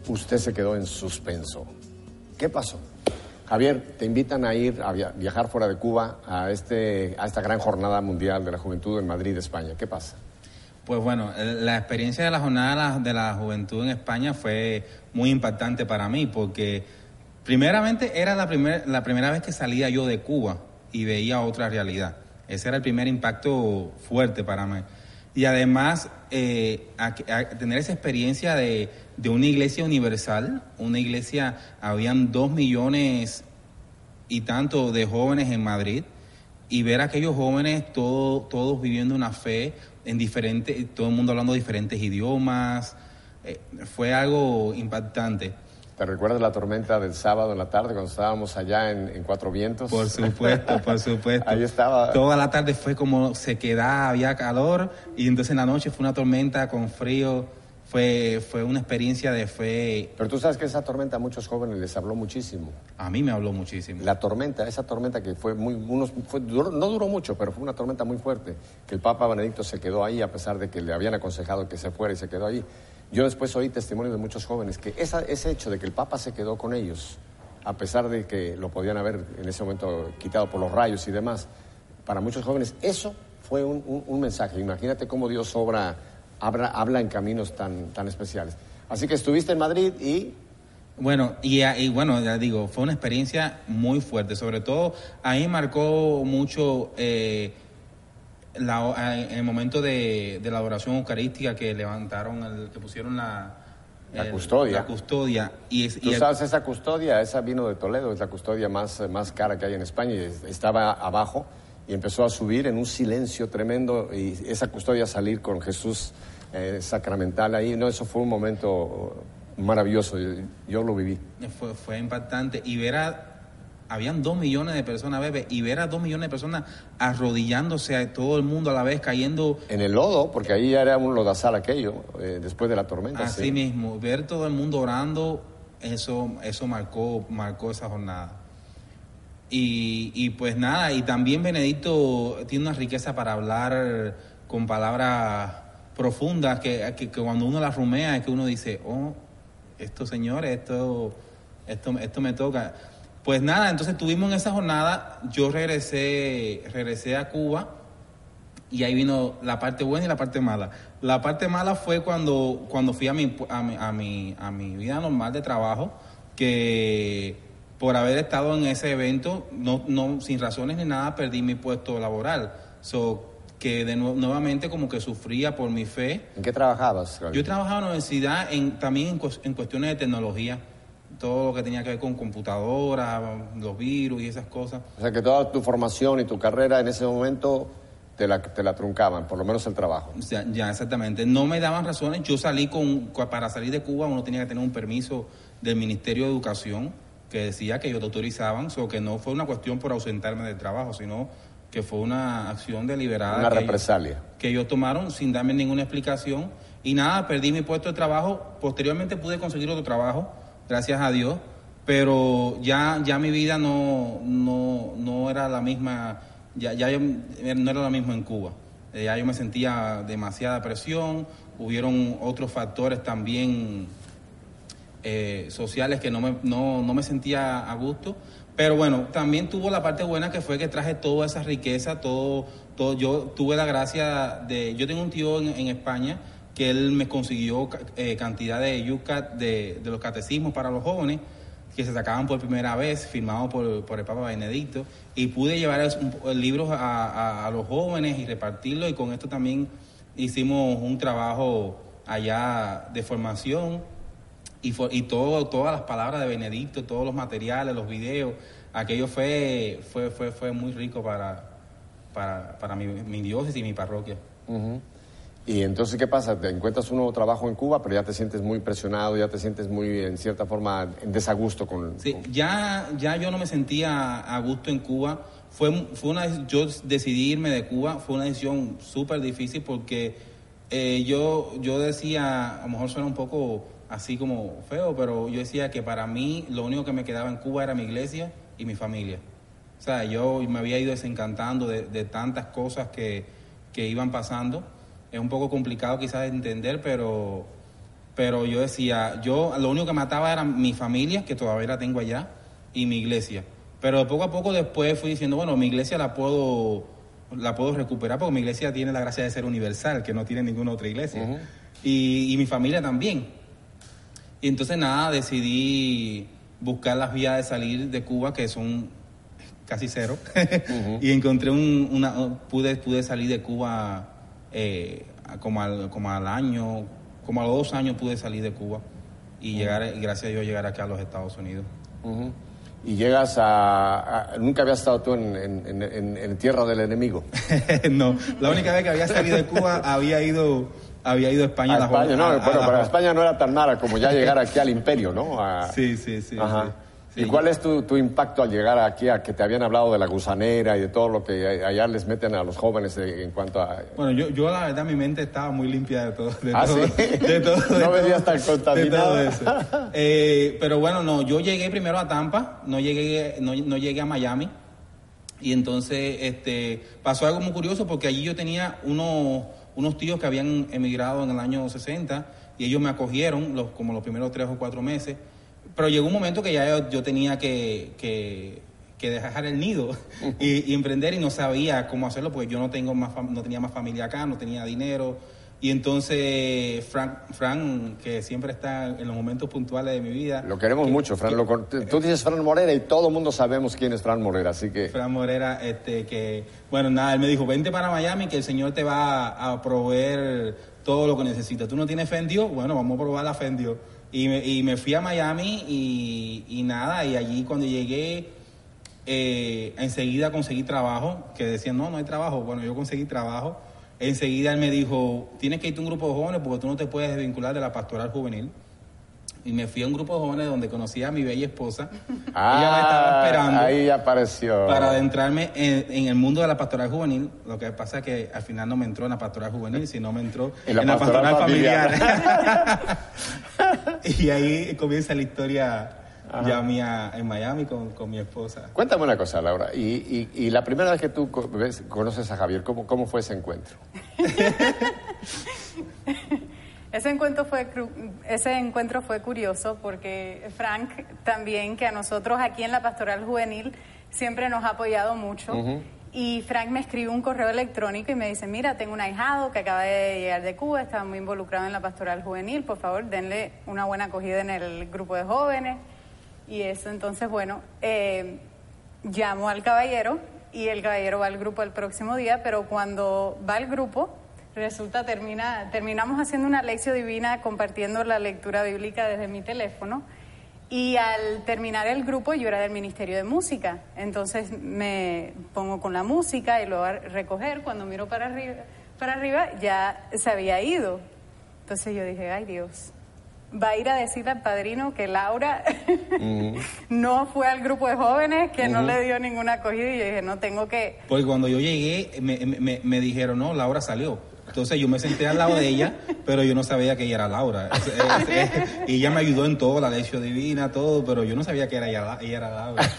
Usted se quedó en suspenso. ¿Qué pasó? Javier, te invitan a ir a viajar fuera de Cuba a, este, a esta gran jornada mundial de la juventud en Madrid, España. ¿Qué pasa? Pues bueno, la experiencia de la jornada de la juventud en España fue muy impactante para mí porque primeramente era la, la primera vez que salía yo de Cuba y veía otra realidad. Ese era el primer impacto fuerte para mí. Y además eh, a, tener esa experiencia de, de, una iglesia universal, una iglesia, habían dos millones y tanto de jóvenes en Madrid, y ver a aquellos jóvenes todo, todos viviendo una fe en diferentes, todo el mundo hablando diferentes idiomas, eh, fue algo impactante. ¿Te recuerdas la tormenta del sábado en la tarde cuando estábamos allá en, Cuatro Vientos? Por supuesto, por supuesto. Ahí estaba. Toda la tarde fue como se quedaba, había calor y entonces en la noche fue una tormenta con frío. Fue, fue una experiencia de fe. Pero tú sabes que esa tormenta a muchos jóvenes les habló muchísimo. A mí me habló muchísimo. La tormenta, esa tormenta que fue muy, unos, no duró mucho, pero fue una tormenta muy fuerte, que el Papa Benedicto se quedó ahí a pesar de que le habían aconsejado que se fuera y se quedó ahí. Yo después oí testimonios de muchos jóvenes que ese hecho de que el Papa se quedó con ellos, a pesar de que lo podían haber en ese momento quitado por los rayos y demás, para muchos jóvenes eso fue un, mensaje. Imagínate cómo Dios obra, habla, habla, en caminos tan, tan especiales. Así que estuviste en Madrid y... Bueno, y, y, bueno, ya digo, fue una experiencia muy fuerte, sobre todo ahí marcó mucho... Eh, en el momento de, la adoración eucarística que levantaron, el, que pusieron la, la custodia. La custodia. Y, Tú sabes, esa custodia, esa vino de Toledo, es la custodia más, más cara que hay en España. Y estaba abajo y empezó a subir en un silencio tremendo y esa custodia salir con Jesús eh, sacramental ahí. No, eso fue un momento maravilloso. Yo, lo viví. Fue, fue impactante. Y ver a habían dos millones de personas, bebé, y ver a dos millones de personas arrodillándose a todo el mundo a la vez, cayendo... En el lodo, porque ahí ya era un lodazal aquello, eh, después de la tormenta. Así mismo, ver todo el mundo orando, eso, eso marcó, marcó esa jornada. Y, y pues nada, y también Benedicto tiene una riqueza para hablar con palabras profundas, que, que, que cuando uno las rumea es que uno dice, oh, esto señores, esto, esto, esto me toca pues nada, entonces tuvimos en esa jornada, yo regresé, regresé a Cuba y ahí vino la parte buena y la parte mala. La parte mala fue cuando, cuando fui a mi, a mi, a mi, vida normal de trabajo, que por haber estado en ese evento, no, no, sin razones ni nada, perdí mi puesto laboral. So, que de nuevamente como que sufría por mi fe. ¿En qué trabajabas? Yo trabajaba en la universidad en, también en cuestiones de tecnología todo lo que tenía que ver con computadoras, los virus y esas cosas. O sea que toda tu formación y tu carrera en ese momento te la, te la truncaban, por lo menos el trabajo. Ya, ya, exactamente. No me daban razones. Yo salí con, para salir de Cuba uno tenía que tener un permiso del Ministerio de Educación que decía que ellos te autorizaban, o que no fue una cuestión por ausentarme del trabajo, sino que fue una acción deliberada. Una represalia. que ellos tomaron sin darme ninguna explicación. Y nada, perdí mi puesto de trabajo. Posteriormente pude conseguir otro trabajo gracias a Dios, pero ya, ya mi vida no, no, no era la misma, ya, ya no era lo mismo en Cuba. Eh, ya yo me sentía demasiada presión, hubieron otros factores también eh, sociales que no me, no, no me sentía a gusto. Pero bueno, también tuvo la parte buena que fue que traje toda esa riqueza, todo, todo. Yo tuve la gracia de. Yo tengo un tío en España que él me consiguió eh, cantidad de yucat de, los catecismos para los jóvenes que se sacaban por primera vez, firmados por, el Papa Benedicto, y pude llevar libros a, los jóvenes y repartirlo, y con esto también hicimos un trabajo allá de formación, y, y todo, todas las palabras de Benedicto, todos los materiales, los videos, aquello fue, fue, fue, fue muy rico para, para, mi, mi diócesis y mi parroquia. Y entonces, ¿qué pasa? Te encuentras un nuevo trabajo en Cuba, pero ya te sientes muy presionado, ya te sientes muy, en cierta forma, en desagusto con... Sí, Ya, ya yo no me sentía a gusto en Cuba. Fue, fue una, yo decidí irme de Cuba, fue una decisión súper difícil porque eh, yo, yo decía, a lo mejor suena un poco así como feo, pero yo decía que para mí lo único que me quedaba en Cuba era mi iglesia y mi familia. O sea, yo me había ido desencantando de, de tantas cosas que, que iban pasando es un poco complicado quizás de entender, pero, pero yo decía, yo lo único que mataba era mi familia, que todavía la tengo allá, y mi iglesia. Pero poco a poco después fui diciendo, bueno, mi iglesia la puedo, la puedo recuperar porque mi iglesia tiene la gracia de ser universal, que no tiene ninguna otra iglesia. y, y mi familia también. Y entonces nada, decidí buscar las vías de salir de Cuba, que son casi cero. y encontré un, una, pude, pude salir de Cuba eh, como, al, como al año, como a los dos años pude salir de Cuba y llegar, y gracias a Dios llegar aquí a los Estados Unidos. Y llegas a, Nunca habías estado tú en, tierra del enemigo. no, la única vez que había salido de Cuba había ido había ido a España. A España, no, bueno, para España no era tan mala como ya llegar aquí al imperio, ¿no? sí, sí, sí. ¿Y cuál es tu, impacto al llegar aquí a que te habían hablado de la gusanera y de todo lo que allá les meten a los jóvenes en cuanto a... Bueno, yo, yo la verdad mi mente estaba muy limpia de todo. De ¿Ah, todo, sí? de todo, no venía tan contaminado. eso. Eh, pero bueno, no, yo llegué primero a Tampa, no llegué, no, no llegué a Miami. Y entonces este, pasó algo muy curioso porque allí yo tenía unos, unos tíos que habían emigrado en el año 60 y ellos me acogieron los, como los primeros tres o cuatro meses. Pero llegó un momento que ya yo, tenía que, que, dejar el nido y, emprender y no sabía cómo hacerlo porque yo no, tengo más, no tenía más familia acá, no tenía dinero. Y entonces Frank, Frank, que siempre está en los momentos puntuales de mi vida. Lo queremos mucho, Fran. tú dices Fran Morera y todo el mundo sabemos quién es Fran Morera, así que... Fran Morera, este, que, bueno, nada, él me dijo, vente para Miami que el Señor te va a, proveer todo lo que necesitas. ¿Tú no tienes Fendio? Bueno, vamos a probar la Fendio. Y me, y me fui a Miami y, nada, y allí cuando llegué, eh, enseguida conseguí trabajo, que decían, no, no hay trabajo. Bueno, yo conseguí trabajo. Enseguida él me dijo, tienes que irte a un grupo de jóvenes porque tú no te puedes desvincular de la pastoral juvenil y me fui a un grupo de jóvenes donde conocí a mi bella esposa. Ah, Ella me estaba esperando. Ahí apareció. Para adentrarme en, el mundo de la pastoral juvenil. Lo que pasa es que al final no me entró en la pastoral juvenil, sino me entró en la, pastoral, familiar. y ahí comienza la historia ya mía en Miami con, con, mi esposa. Cuéntame una cosa, Laura. Y, y, la primera vez que tú conoces a Javier, ¿cómo, cómo fue ese encuentro? Ese encuentro, fue, ese encuentro fue curioso porque Frank también, que a nosotros aquí en la Pastoral Juvenil siempre nos ha apoyado mucho. Y Frank me escribe un correo electrónico y me dice, mira, tengo un ahijado que acaba de llegar de Cuba, está muy involucrado en la Pastoral Juvenil, por favor, denle una buena acogida en el grupo de jóvenes. Y eso, entonces, bueno, eh, llamo al caballero y el caballero va al grupo el próximo día, pero cuando va al grupo Resulta, termina, terminamos haciendo una lección divina compartiendo la lectura bíblica desde mi teléfono. Y al terminar el grupo yo era del Ministerio de Música, entonces me pongo con la música y a recoger, cuando miro para arriba, para arriba ya se había ido. Entonces yo dije, ay Dios, va a ir a decirle al padrino que Laura no fue al grupo de jóvenes, que no le dio ninguna acogida y yo dije, no tengo que... Pues cuando yo llegué me, me, me dijeron, no, Laura salió. Entonces yo me senté al lado de ella, pero yo no sabía que ella era Laura. y ella me ayudó en todo, la lección divina, todo, pero yo no sabía que era ella, era Laura.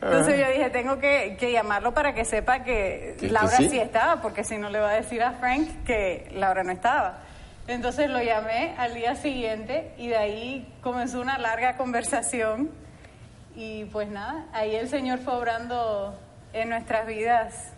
Entonces yo dije, tengo que, llamarlo para que sepa que, Laura sí? estaba, porque si no le va a decir a Frank que Laura no estaba. Entonces lo llamé al día siguiente y de ahí comenzó una larga conversación. Y pues nada, ahí el Señor fue obrando en nuestras vidas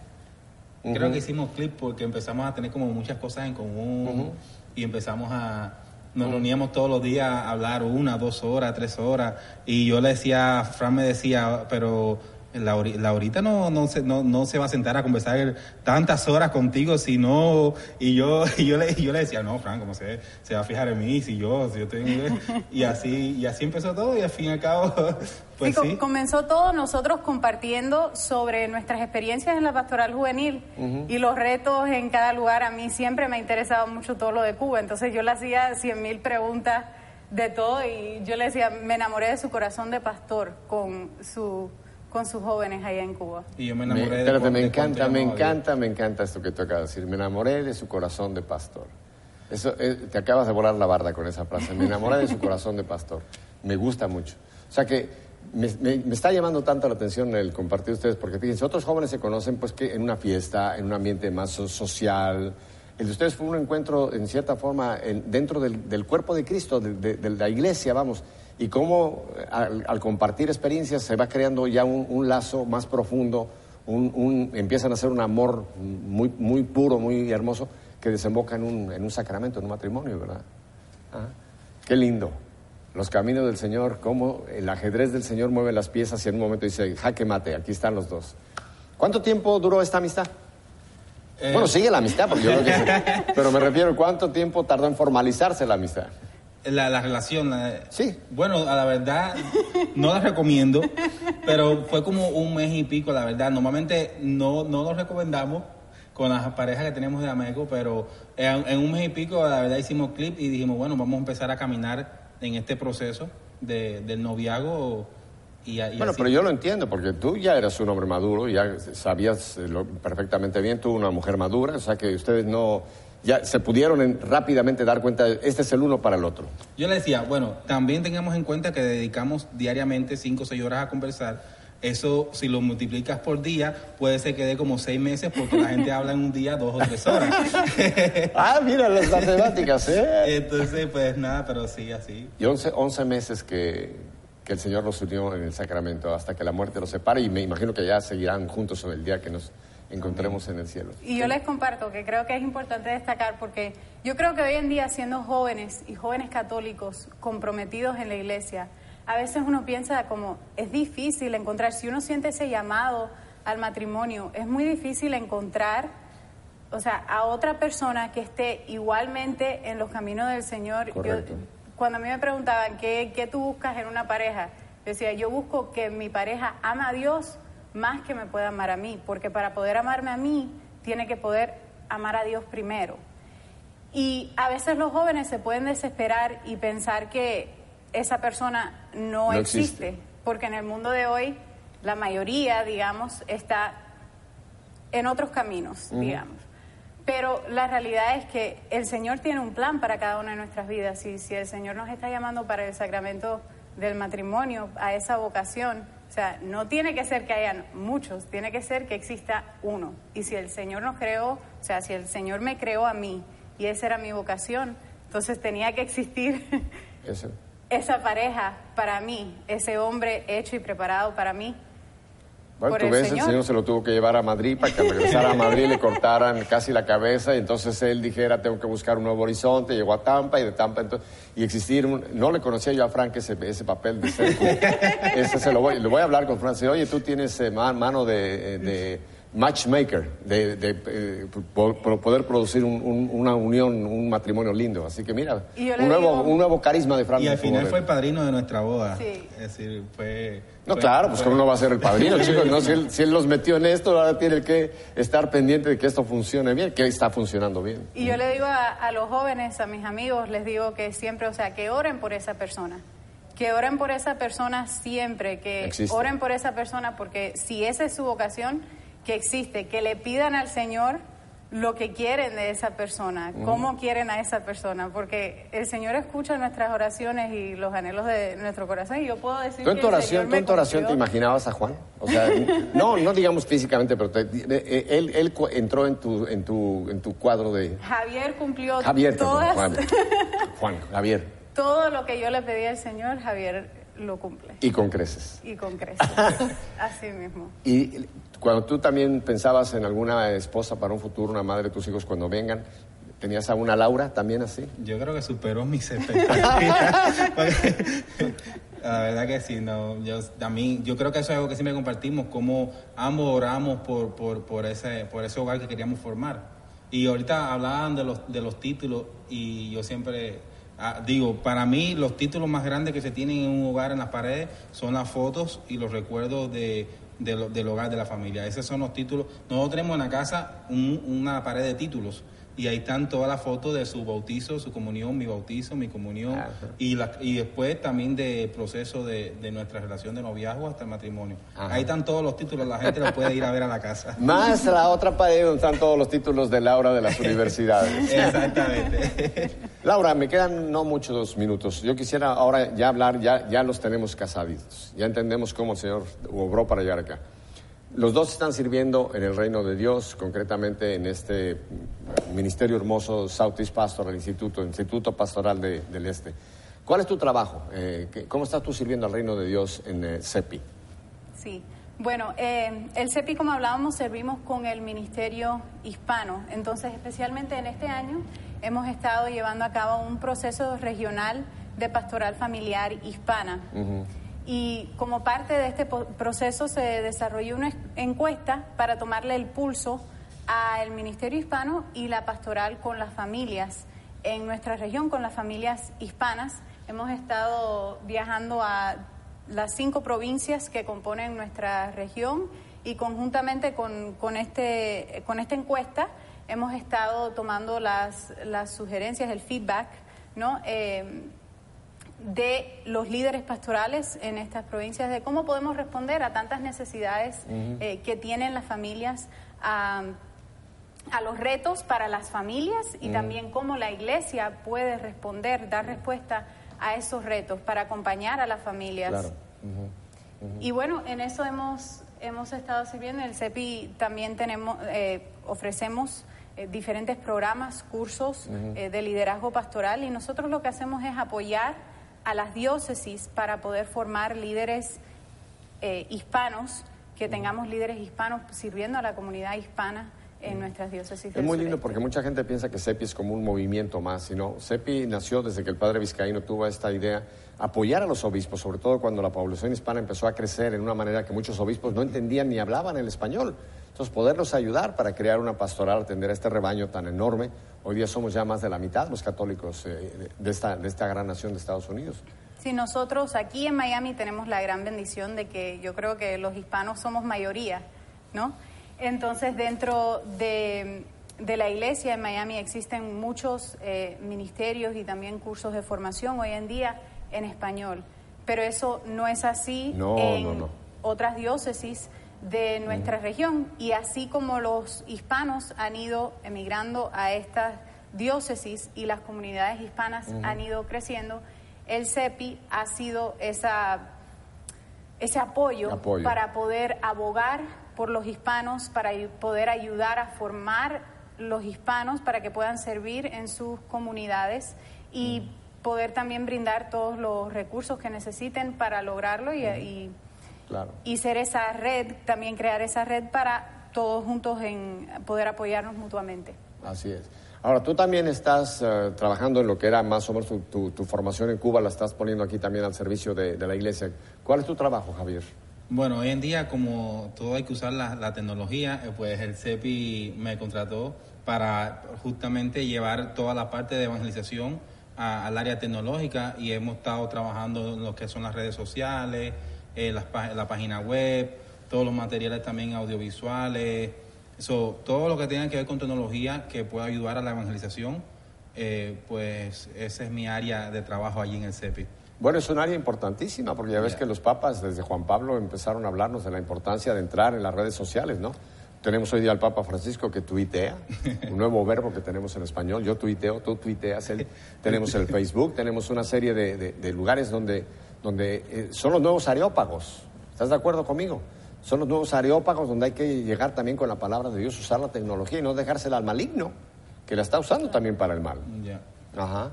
Creo que hicimos clip porque empezamos a tener como muchas cosas en común y empezamos a... Nos reuníamos todos los días a hablar una, dos horas, tres horas. Y yo le decía, Fran me decía, pero Laurita no, no, se, no, no se va a sentar a conversar tantas horas contigo si no. Y yo, y yo, le, yo le decía, no, Fran, ¿cómo se, se va a fijar en mí? Si yo, si yo estoy en Y así, y así empezó todo, y al fin y al cabo, pues sí, Comenzó todo nosotros compartiendo sobre nuestras experiencias en la pastoral juvenil y los retos en cada lugar. A mí siempre me ha interesado mucho todo lo de Cuba, entonces yo le hacía cien mil preguntas de todo y yo le decía, me enamoré de su corazón de pastor con su con sus jóvenes allá en Cuba. Y yo me enamoré de, espérate, me encanta, me encanta, me encanta esto que tú acabas de decir. Me enamoré de su corazón de pastor. Eso, eh, te acabas de volar la barda con esa frase. Me enamoré de su corazón de pastor. Me gusta mucho. O sea que me, está llamando tanto la atención el compartir ustedes, porque fíjense, otros jóvenes se conocen pues que en una fiesta, en un ambiente más social. El de ustedes fue un encuentro, en cierta forma, dentro del, cuerpo de Cristo, de la iglesia, vamos y cómo al, compartir experiencias se va creando ya un, lazo más profundo, un, empiezan a ser un amor muy, muy puro, muy hermoso, que desemboca en un, en un sacramento, en un matrimonio, ¿verdad? Ah, qué lindo. Los caminos del Señor, cómo el ajedrez del Señor mueve las piezas y en un momento dice, jaque mate, aquí están los dos. ¿Cuánto tiempo duró esta amistad? Eh, Bueno, sigue la amistad, porque yo creo que. Pero me refiero, ¿cuánto tiempo tardó en formalizarse la amistad? La, la relación. la- Sí. Bueno, a la verdad, no la recomiendo, pero fue como un mes y pico, la verdad. Normalmente no, no lo recomendamos con las parejas que tenemos de Ameco, pero en, en un mes y pico, la verdad, hicimos clip y dijimos, bueno, vamos a empezar a caminar en este proceso de, del noviazgo. Y, y Bueno, así. pero yo lo entiendo, porque tú ya eras un hombre maduro, ya sabías eh, lo- perfectamente bien, tú una mujer madura, o sea que ustedes no, ya se pudieron en- rápidamente dar cuenta, de, este es el uno para el otro. Yo le decía, bueno, también tengamos en cuenta que dedicamos diariamente 5 o 6 horas a conversar. Eso, si lo multiplicas por día, puede ser que dé como 6 meses porque la gente habla en un día 2 o 3 horas. ah, mira las matemáticas, ¿eh? Entonces, pues nada, pero sí, así. Y 11, 11 meses que, que el Señor los unió en el sacramento, hasta que la muerte los separe, y me imagino que ya seguirán juntos en el día que nos encontremos en el cielo. Y yo les comparto que creo que es importante destacar porque yo creo que hoy en día siendo jóvenes y jóvenes católicos comprometidos en la iglesia, a veces uno piensa como es difícil encontrar, si uno siente ese llamado al matrimonio, es muy difícil encontrar, o sea, a otra persona que esté igualmente en los caminos del Señor. Yo- Correcto. cuando a mí me preguntaban ¿qué, qué tú buscas en una pareja, yo decía, yo busco que mi pareja ama a Dios más que me pueda amar a mí, porque para poder amarme a mí, tiene que poder amar a Dios primero. Y a veces los jóvenes se pueden desesperar y pensar que esa persona no, No existe, existe. porque en el mundo de hoy la mayoría, digamos, está en otros caminos, digamos. Pero la realidad es que el Señor tiene un plan para cada una de nuestras vidas y si el Señor nos está llamando para el sacramento del matrimonio, a esa vocación, o sea, no tiene que ser que hayan muchos, tiene que ser que exista uno. Y si el Señor nos creó, o sea, si el Señor me creó a mí y esa era mi vocación, entonces tenía que existir Eso. esa pareja para mí, ese hombre hecho y preparado para mí. Bueno, Por tú el ves, el Señor. Señor se lo tuvo que llevar a Madrid para que al regresar a Madrid le cortaran casi la cabeza y entonces él dijera, tengo que buscar un nuevo horizonte, llegó a Tampa y de Tampa entonces, y existir un... No le conocía yo a Frank ese, ese papel de ser... ese se lo voy, le voy a hablar con Frank, oye, tú tienes eh, ma- mano de, de matchmaker, de, de, eh, po- po- poder producir un- un- una unión, un matrimonio lindo. Así que mira, un nuevo, digo- un nuevo carisma de Frank. Y al de final fue el padrino de nuestra boda. Sí. Es decir, fue... No, fue- claro, pues fue- cómo no va a ser el padrino, chicos. No, si, él, si él los metió en esto, ahora tiene que estar pendiente de que esto funcione bien, que está funcionando bien. Y yo le digo a, a los jóvenes, a mis amigos, les digo que siempre, o sea, que oren por esa persona. Que oren por esa persona siempre, que Existe. oren por esa persona porque si esa es su vocación, que existe, que le pidan al Señor lo que quieren de esa persona, cómo quieren a esa persona, porque el Señor escucha nuestras oraciones y los anhelos de nuestro corazón y yo puedo decir ¿Tú en tu oración, tú me en tu oración te imaginabas a Juan? O sea, no, no digamos físicamente, pero te- eh, él, él entró en tu, en, tu, en tu cuadro de... Javier cumplió Javier, todas, Juan. Juan, Javier. todo lo que yo le pedí al Señor, Javier lo cumple. Y con creces. Y con creces. Así mismo. Y cuando tú también pensabas en alguna esposa para un futuro, una madre de tus hijos cuando vengan, ¿tenías a una Laura también así? Yo creo que superó mis expectativas. La verdad que sí, no. Yo, a yo creo que eso es algo que siempre compartimos, como ambos oramos por, por, por, ese, por ese hogar que queríamos formar. Y ahorita hablaban de los, de los títulos y yo siempre ah, digo, para mí los títulos más grandes que se tienen en un hogar en las paredes son las fotos y los recuerdos de, de lo- del hogar de la familia. Esos son los títulos. Nosotros tenemos en la casa un- una pared de títulos y ahí están todas las fotos de su bautizo, su comunión, mi bautizo, mi comunión Ajá. y, la- y después también del proceso de, de nuestra relación de noviazgo hasta el matrimonio. Ajá. Ahí están todos los títulos, la gente los puede ir a ver a la casa. Más la otra pared donde están todos los títulos de Laura de las universidades. Exactamente. Laura, me quedan no muchos minutos. Yo quisiera ahora ya hablar, ya, ya los tenemos casados. Ya entendemos cómo el Señor obró para llegar acá. Los dos están sirviendo en el reino de Dios, concretamente en este ministerio hermoso Southeast Pastoral Instituto, Instituto Pastoral de- del Este. ¿Cuál es tu trabajo? Eh, ¿qué- ¿Cómo estás tú sirviendo al reino de Dios en eh, CEPI? Sí. Bueno, eh, el CEPI, como hablábamos, servimos con el Ministerio Hispano. Entonces, especialmente en este año, hemos estado llevando a cabo un proceso regional de pastoral familiar hispana. Y como parte de este proceso se desarrolló una es- encuesta para tomarle el pulso al Ministerio Hispano y la pastoral con las familias en nuestra región, con las familias hispanas. Hemos estado viajando a las cinco provincias que componen nuestra región y conjuntamente con, con, este, con esta encuesta hemos estado tomando las, las sugerencias, el feedback, ¿no? Eh, de los líderes pastorales en estas provincias, de cómo podemos responder a tantas necesidades eh, que tienen las familias, a, a, los retos para las familias y también cómo la iglesia puede responder, dar respuesta a esos retos para acompañar a las familias. Y bueno, en eso hemos, hemos estado sirviendo. En el CEPI también tenemos, eh, ofrecemos eh, diferentes programas, cursos eh, de liderazgo pastoral y nosotros lo que hacemos es apoyar a las diócesis para poder formar líderes eh, hispanos, que tengamos líderes hispanos sirviendo a la comunidad hispana en nuestras diócesis. Es muy lindo porque mucha gente piensa que CEPI es como un movimiento más, sino CEPI nació desde que el padre Vizcaíno tuvo esta idea, apoyar a los obispos, sobre todo cuando la población hispana empezó a crecer en una manera que muchos obispos no entendían ni hablaban el español. Entonces, poderlos ayudar para crear una pastoral, atender a este rebaño tan enorme. Hoy día somos ya más de la mitad los católicos eh, de, esta, de esta gran nación de Estados Unidos. Sí, nosotros aquí en Miami tenemos la gran bendición de que yo creo que los hispanos somos mayoría, ¿no? Entonces, dentro de, de la iglesia en Miami existen muchos eh, ministerios y también cursos de formación hoy en día en español, pero eso no es así en otras diócesis de nuestra región. Y así como los hispanos han ido emigrando a estas diócesis y las comunidades hispanas han ido creciendo, el CEPI ha sido esa, ese apoyo, para poder abogar por los hispanos, para poder ayudar a formar los hispanos para que puedan servir en sus comunidades y poder también brindar todos los recursos que necesiten para lograrlo y y ser esa red, también crear esa red para todos juntos en poder apoyarnos mutuamente. Así es. Ahora, tú también estás eh, trabajando en lo que era más o menos tu, tu, formación en Cuba, la estás poniendo aquí también al servicio de, de, la iglesia. ¿Cuál es tu trabajo, Javier? Bueno, hoy en día, como todo hay que usar la, la tecnología, eh, pues el CEPI me contrató para justamente llevar toda la parte de evangelización al área tecnológica y hemos estado trabajando en lo que son las redes sociales, eh, la, página web, todos los materiales también audiovisuales, eso, todo lo que tenga que ver con tecnología que pueda ayudar a la evangelización, eh, pues esa es mi área de trabajo allí en el CEPI. Bueno, es un área importantísima, porque ya ves que los papas desde Juan Pablo empezaron a hablarnos de la importancia de entrar en las redes sociales, ¿no? Tenemos hoy día al Papa Francisco que tuitea, un nuevo verbo que tenemos en español. Yo tuiteo, tú tuiteas. tenemos el Facebook, tenemos una serie de lugares donde donde eh, son los nuevos areópagos. ¿Estás de acuerdo conmigo? Son los nuevos areópagos donde hay que llegar también con la palabra de Dios, usar la tecnología y no dejársela al maligno, que la está usando también para el mal. Ajá.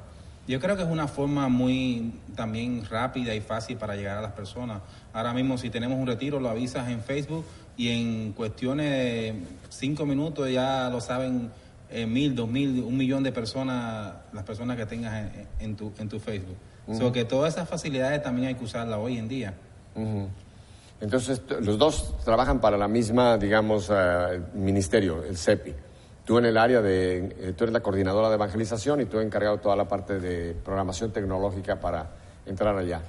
Yo creo que es una forma muy también rápida y fácil para llegar a las personas. Ahora mismo si tenemos un retiro lo avisas en Facebook y en cuestiones de cinco minutos ya lo saben eh, mil, dos mil, un millón de personas, las personas que tengas en, tu, en tu Facebook que todas esas facilidades también hay que usarlas hoy en día. Entonces, los dos trabajan para la misma, digamos, eh, ministerio, el CEPI. Tú en el área de, eh, tú eres la coordinadora de evangelización y tú encargado toda la parte de programación tecnológica para entrar allá.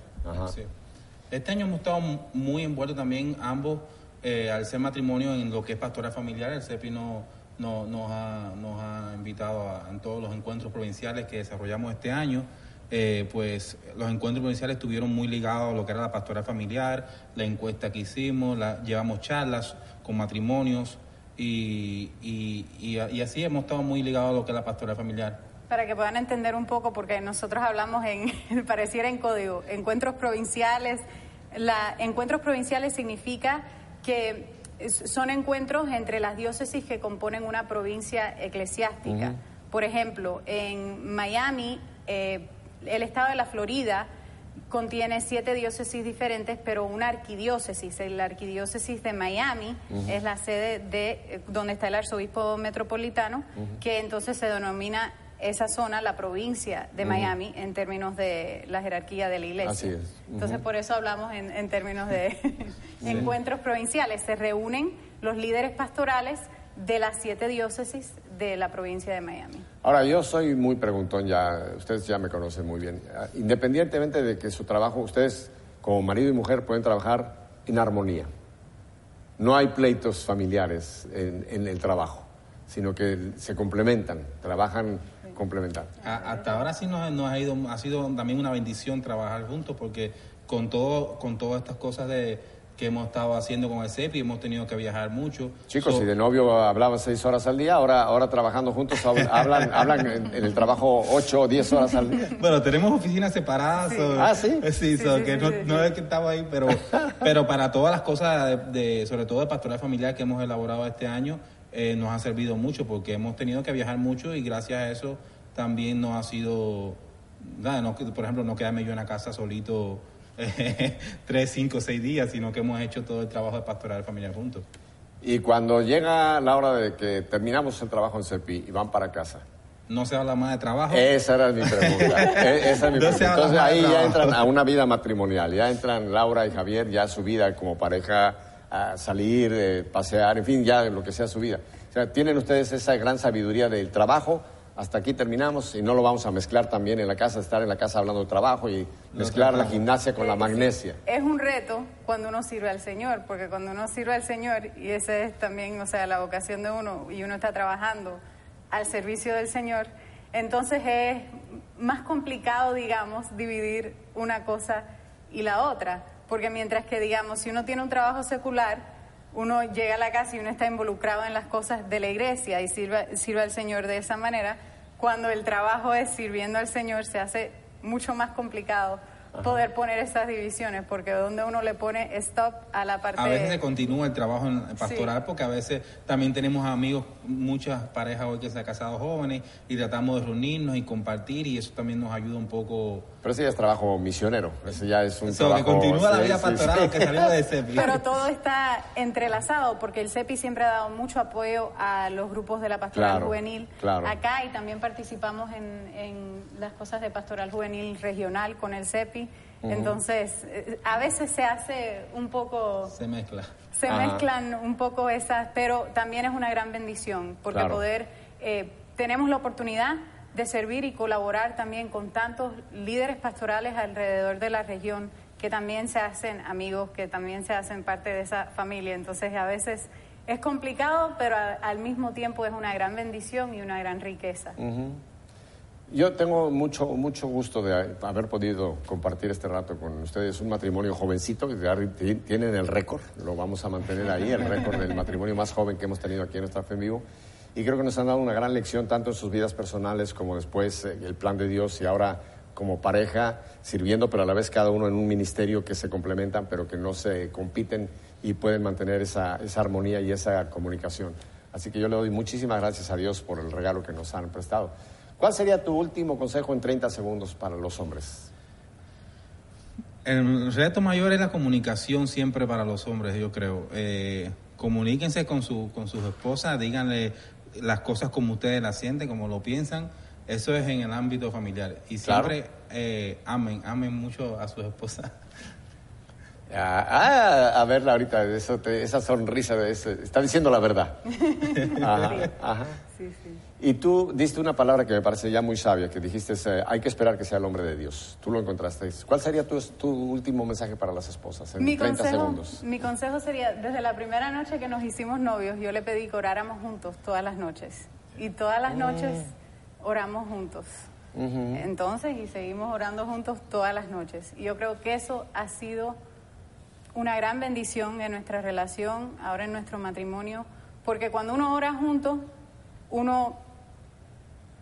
Este año hemos estado muy envueltos también ambos eh, al ser matrimonio en lo que es pastoral familiar. El CEPI no, nos, ha, nos, ha, invitado a, en todos los encuentros provinciales que desarrollamos este año. Eh, pues los encuentros provinciales estuvieron muy ligados a lo que era la pastoral familiar, la encuesta que hicimos, la, llevamos charlas con matrimonios y, y, así hemos estado muy ligados a lo que es la pastoral familiar. Para que puedan entender un poco, porque nosotros hablamos en, pareciera en código, encuentros provinciales. La, encuentros provinciales significa que son encuentros entre las diócesis que componen una provincia eclesiástica. Por ejemplo, en Miami, eh, el estado de la Florida contiene siete diócesis diferentes, pero una arquidiócesis. La arquidiócesis de Miami es la sede de eh, donde está el arzobispo metropolitano, que entonces se denomina esa zona la provincia de Miami en términos de la jerarquía de la iglesia. Así es. Entonces por eso hablamos en, términos de encuentros provinciales. Se reúnen los líderes pastorales de las siete diócesis de la provincia de Miami. Ahora, yo soy muy preguntón ya, ustedes ya me conocen muy bien. Ah, Independientemente de que su trabajo, ustedes como marido y mujer pueden trabajar en armonía. No hay pleitos familiares en, en el trabajo, sino que se complementan, trabajan complementando. A- hasta ahora sí nos, nos ha ido, ha sido también una bendición trabajar juntos porque con todo, con todas estas cosas de que hemos estado haciendo con el CEPI hemos tenido que viajar mucho. Chicos, So- si de novio hablaban seis horas al día, ahora, ahora trabajando juntos hab- hablan, hablan en, en el trabajo ocho o diez horas al día. Bueno, tenemos oficinas separadas. so- Ah, ¿sí? Sí, so sí, que sí, no, sí, no sí. es que estaba ahí, pero, pero para todas las cosas, de, de- sobre todo de pastoral familiar que hemos elaborado este año, eh, nos ha servido mucho porque hemos tenido que viajar mucho y gracias a eso también nos ha sido, nada, no, por ejemplo, no quedarme yo en la casa solito eh, tres, cinco, seis días, sino que hemos hecho todo el trabajo de pastoral familiar juntos. Y cuando llega la hora de que terminamos el trabajo en CEPI y van para casa, No se habla más de trabajo. Esa era mi pregunta. E- esa es mi No pregunta. Entonces ahí ya entran a una vida matrimonial, ya entran Laura y Javier, ya su vida como pareja, a salir, eh, pasear, en fin, ya lo que sea su vida. O sea, tienen ustedes esa gran sabiduría del trabajo. Hasta aquí terminamos y no lo vamos a mezclar también en la casa, estar en la casa hablando de trabajo y mezclar la gimnasia con la magnesia. Es un reto cuando uno sirve al Señor, porque cuando uno sirve al Señor, y esa es también, o sea, la vocación de uno, y uno está trabajando al servicio del Señor, entonces es más complicado, digamos, dividir una cosa y la otra, porque mientras que, digamos, si uno tiene un trabajo secular, uno llega a la casa y uno está involucrado en las cosas de la iglesia y sirve, sirve al Señor de esa manera, cuando el trabajo es sirviendo al Señor se hace mucho más complicado poder poner estas divisiones, porque donde uno le pone stop a la parte... A veces se continúa el trabajo en en pastoral Sí. porque a veces también tenemos amigos, muchas parejas hoy que se han casado jóvenes y tratamos de reunirnos y compartir y eso también nos ayuda un poco. Pero ese ya es trabajo misionero, ese ya es un que trabajo... continúa la vida sí, pastoral sí. aunque salimos de CEPI. Pero todo está entrelazado porque el CEPI siempre ha dado mucho apoyo a los grupos de la pastoral Claro, juvenil claro. acá y también participamos en, en las cosas de pastoral juvenil regional con el CEPI. Entonces, eh, a veces se hace un poco... Se mezcla. Se Ajá. mezclan un poco esas, pero también es una gran bendición, porque Claro. poder, eh, tenemos la oportunidad de servir y colaborar también con tantos líderes pastorales alrededor de la región que también se hacen amigos, que también se hacen parte de esa familia. Entonces a veces es complicado, pero a- al mismo tiempo es una gran bendición y una gran riqueza. Yo tengo mucho, mucho gusto de haber podido compartir este rato con ustedes. Un matrimonio jovencito, que tienen el récord, lo vamos a mantener ahí, el récord del matrimonio más joven que hemos tenido aquí en nuestra fe vivo. Y creo que nos han dado una gran lección, tanto en sus vidas personales como después eh, el plan de Dios y ahora como pareja, sirviendo, pero a la vez cada uno en un ministerio que se complementan, pero que no se compiten y pueden mantener esa, esa armonía y esa comunicación. Así que yo le doy muchísimas gracias a Dios por el regalo que nos han prestado. ¿Cuál sería tu último consejo en 30 segundos para los hombres? El reto mayor es la comunicación siempre para los hombres, yo creo. Eh, comuníquense con, su, con sus esposas, díganle las cosas como ustedes las sienten, como lo piensan. Eso es en el ámbito familiar. Y Claro. siempre eh, amen, amen mucho a sus esposas. Ah, ah, a verla ahorita, eso te- esa sonrisa, de está diciendo la verdad. Ajá, ajá. Sí, sí. Y tú diste una palabra que me parece ya muy sabia, que dijiste, eh, hay que esperar que sea el hombre de Dios. Tú lo encontraste. ¿Cuál sería tu, tu último mensaje para las esposas en Mi 30 consejo, segundos? mi consejo sería, desde la primera noche que nos hicimos novios, yo le pedí que oráramos juntos todas las noches. Y todas las noches oramos juntos. Entonces, y seguimos orando juntos todas las noches. Y yo creo que eso ha sido una gran bendición en nuestra relación, ahora en nuestro matrimonio, porque cuando uno ora juntos, uno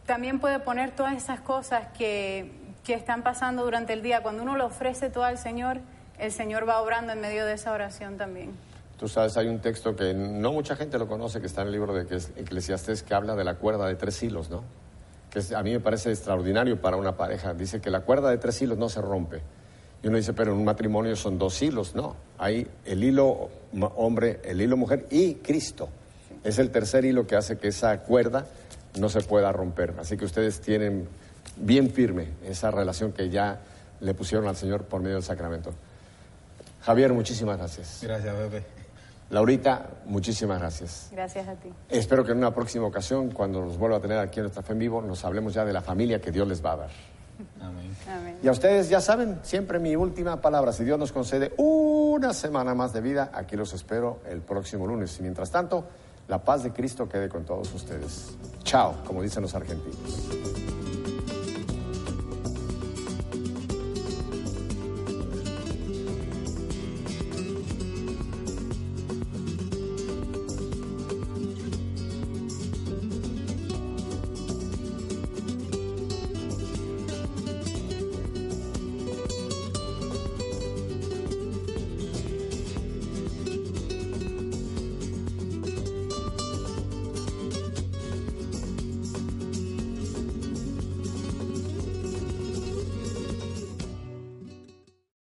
también puede poner todas esas cosas que, que están pasando durante el día. Cuando uno le ofrece todo al Señor, el Señor va obrando en medio de esa oración también. Tú sabes, hay un texto que no mucha gente lo conoce, que está en el libro de que es Eclesiastés, que habla de la cuerda de tres hilos, ¿no? Que a mí me parece extraordinario para una pareja. Dice que la cuerda de tres hilos no se rompe. Y uno dice, pero en un matrimonio son dos hilos. No, hay el hilo hombre, el hilo mujer y Cristo. Es el tercer hilo que hace que esa cuerda no se pueda romper. Así que ustedes tienen bien firme esa relación que ya le pusieron al Señor por medio del sacramento. Javier, muchísimas gracias. Gracias, Pepe. Laurita, muchísimas gracias. Gracias a ti. Espero que en una próxima ocasión, cuando los vuelva a tener aquí en nuestra fe en vivo, nos hablemos ya de la familia que Dios les va a dar. Amén. Amén. Y a ustedes ya saben, siempre mi última palabra, si Dios nos concede una semana más de vida, aquí los espero el próximo lunes. Y mientras tanto, la paz de Cristo quede con todos ustedes. Chao, como dicen los argentinos.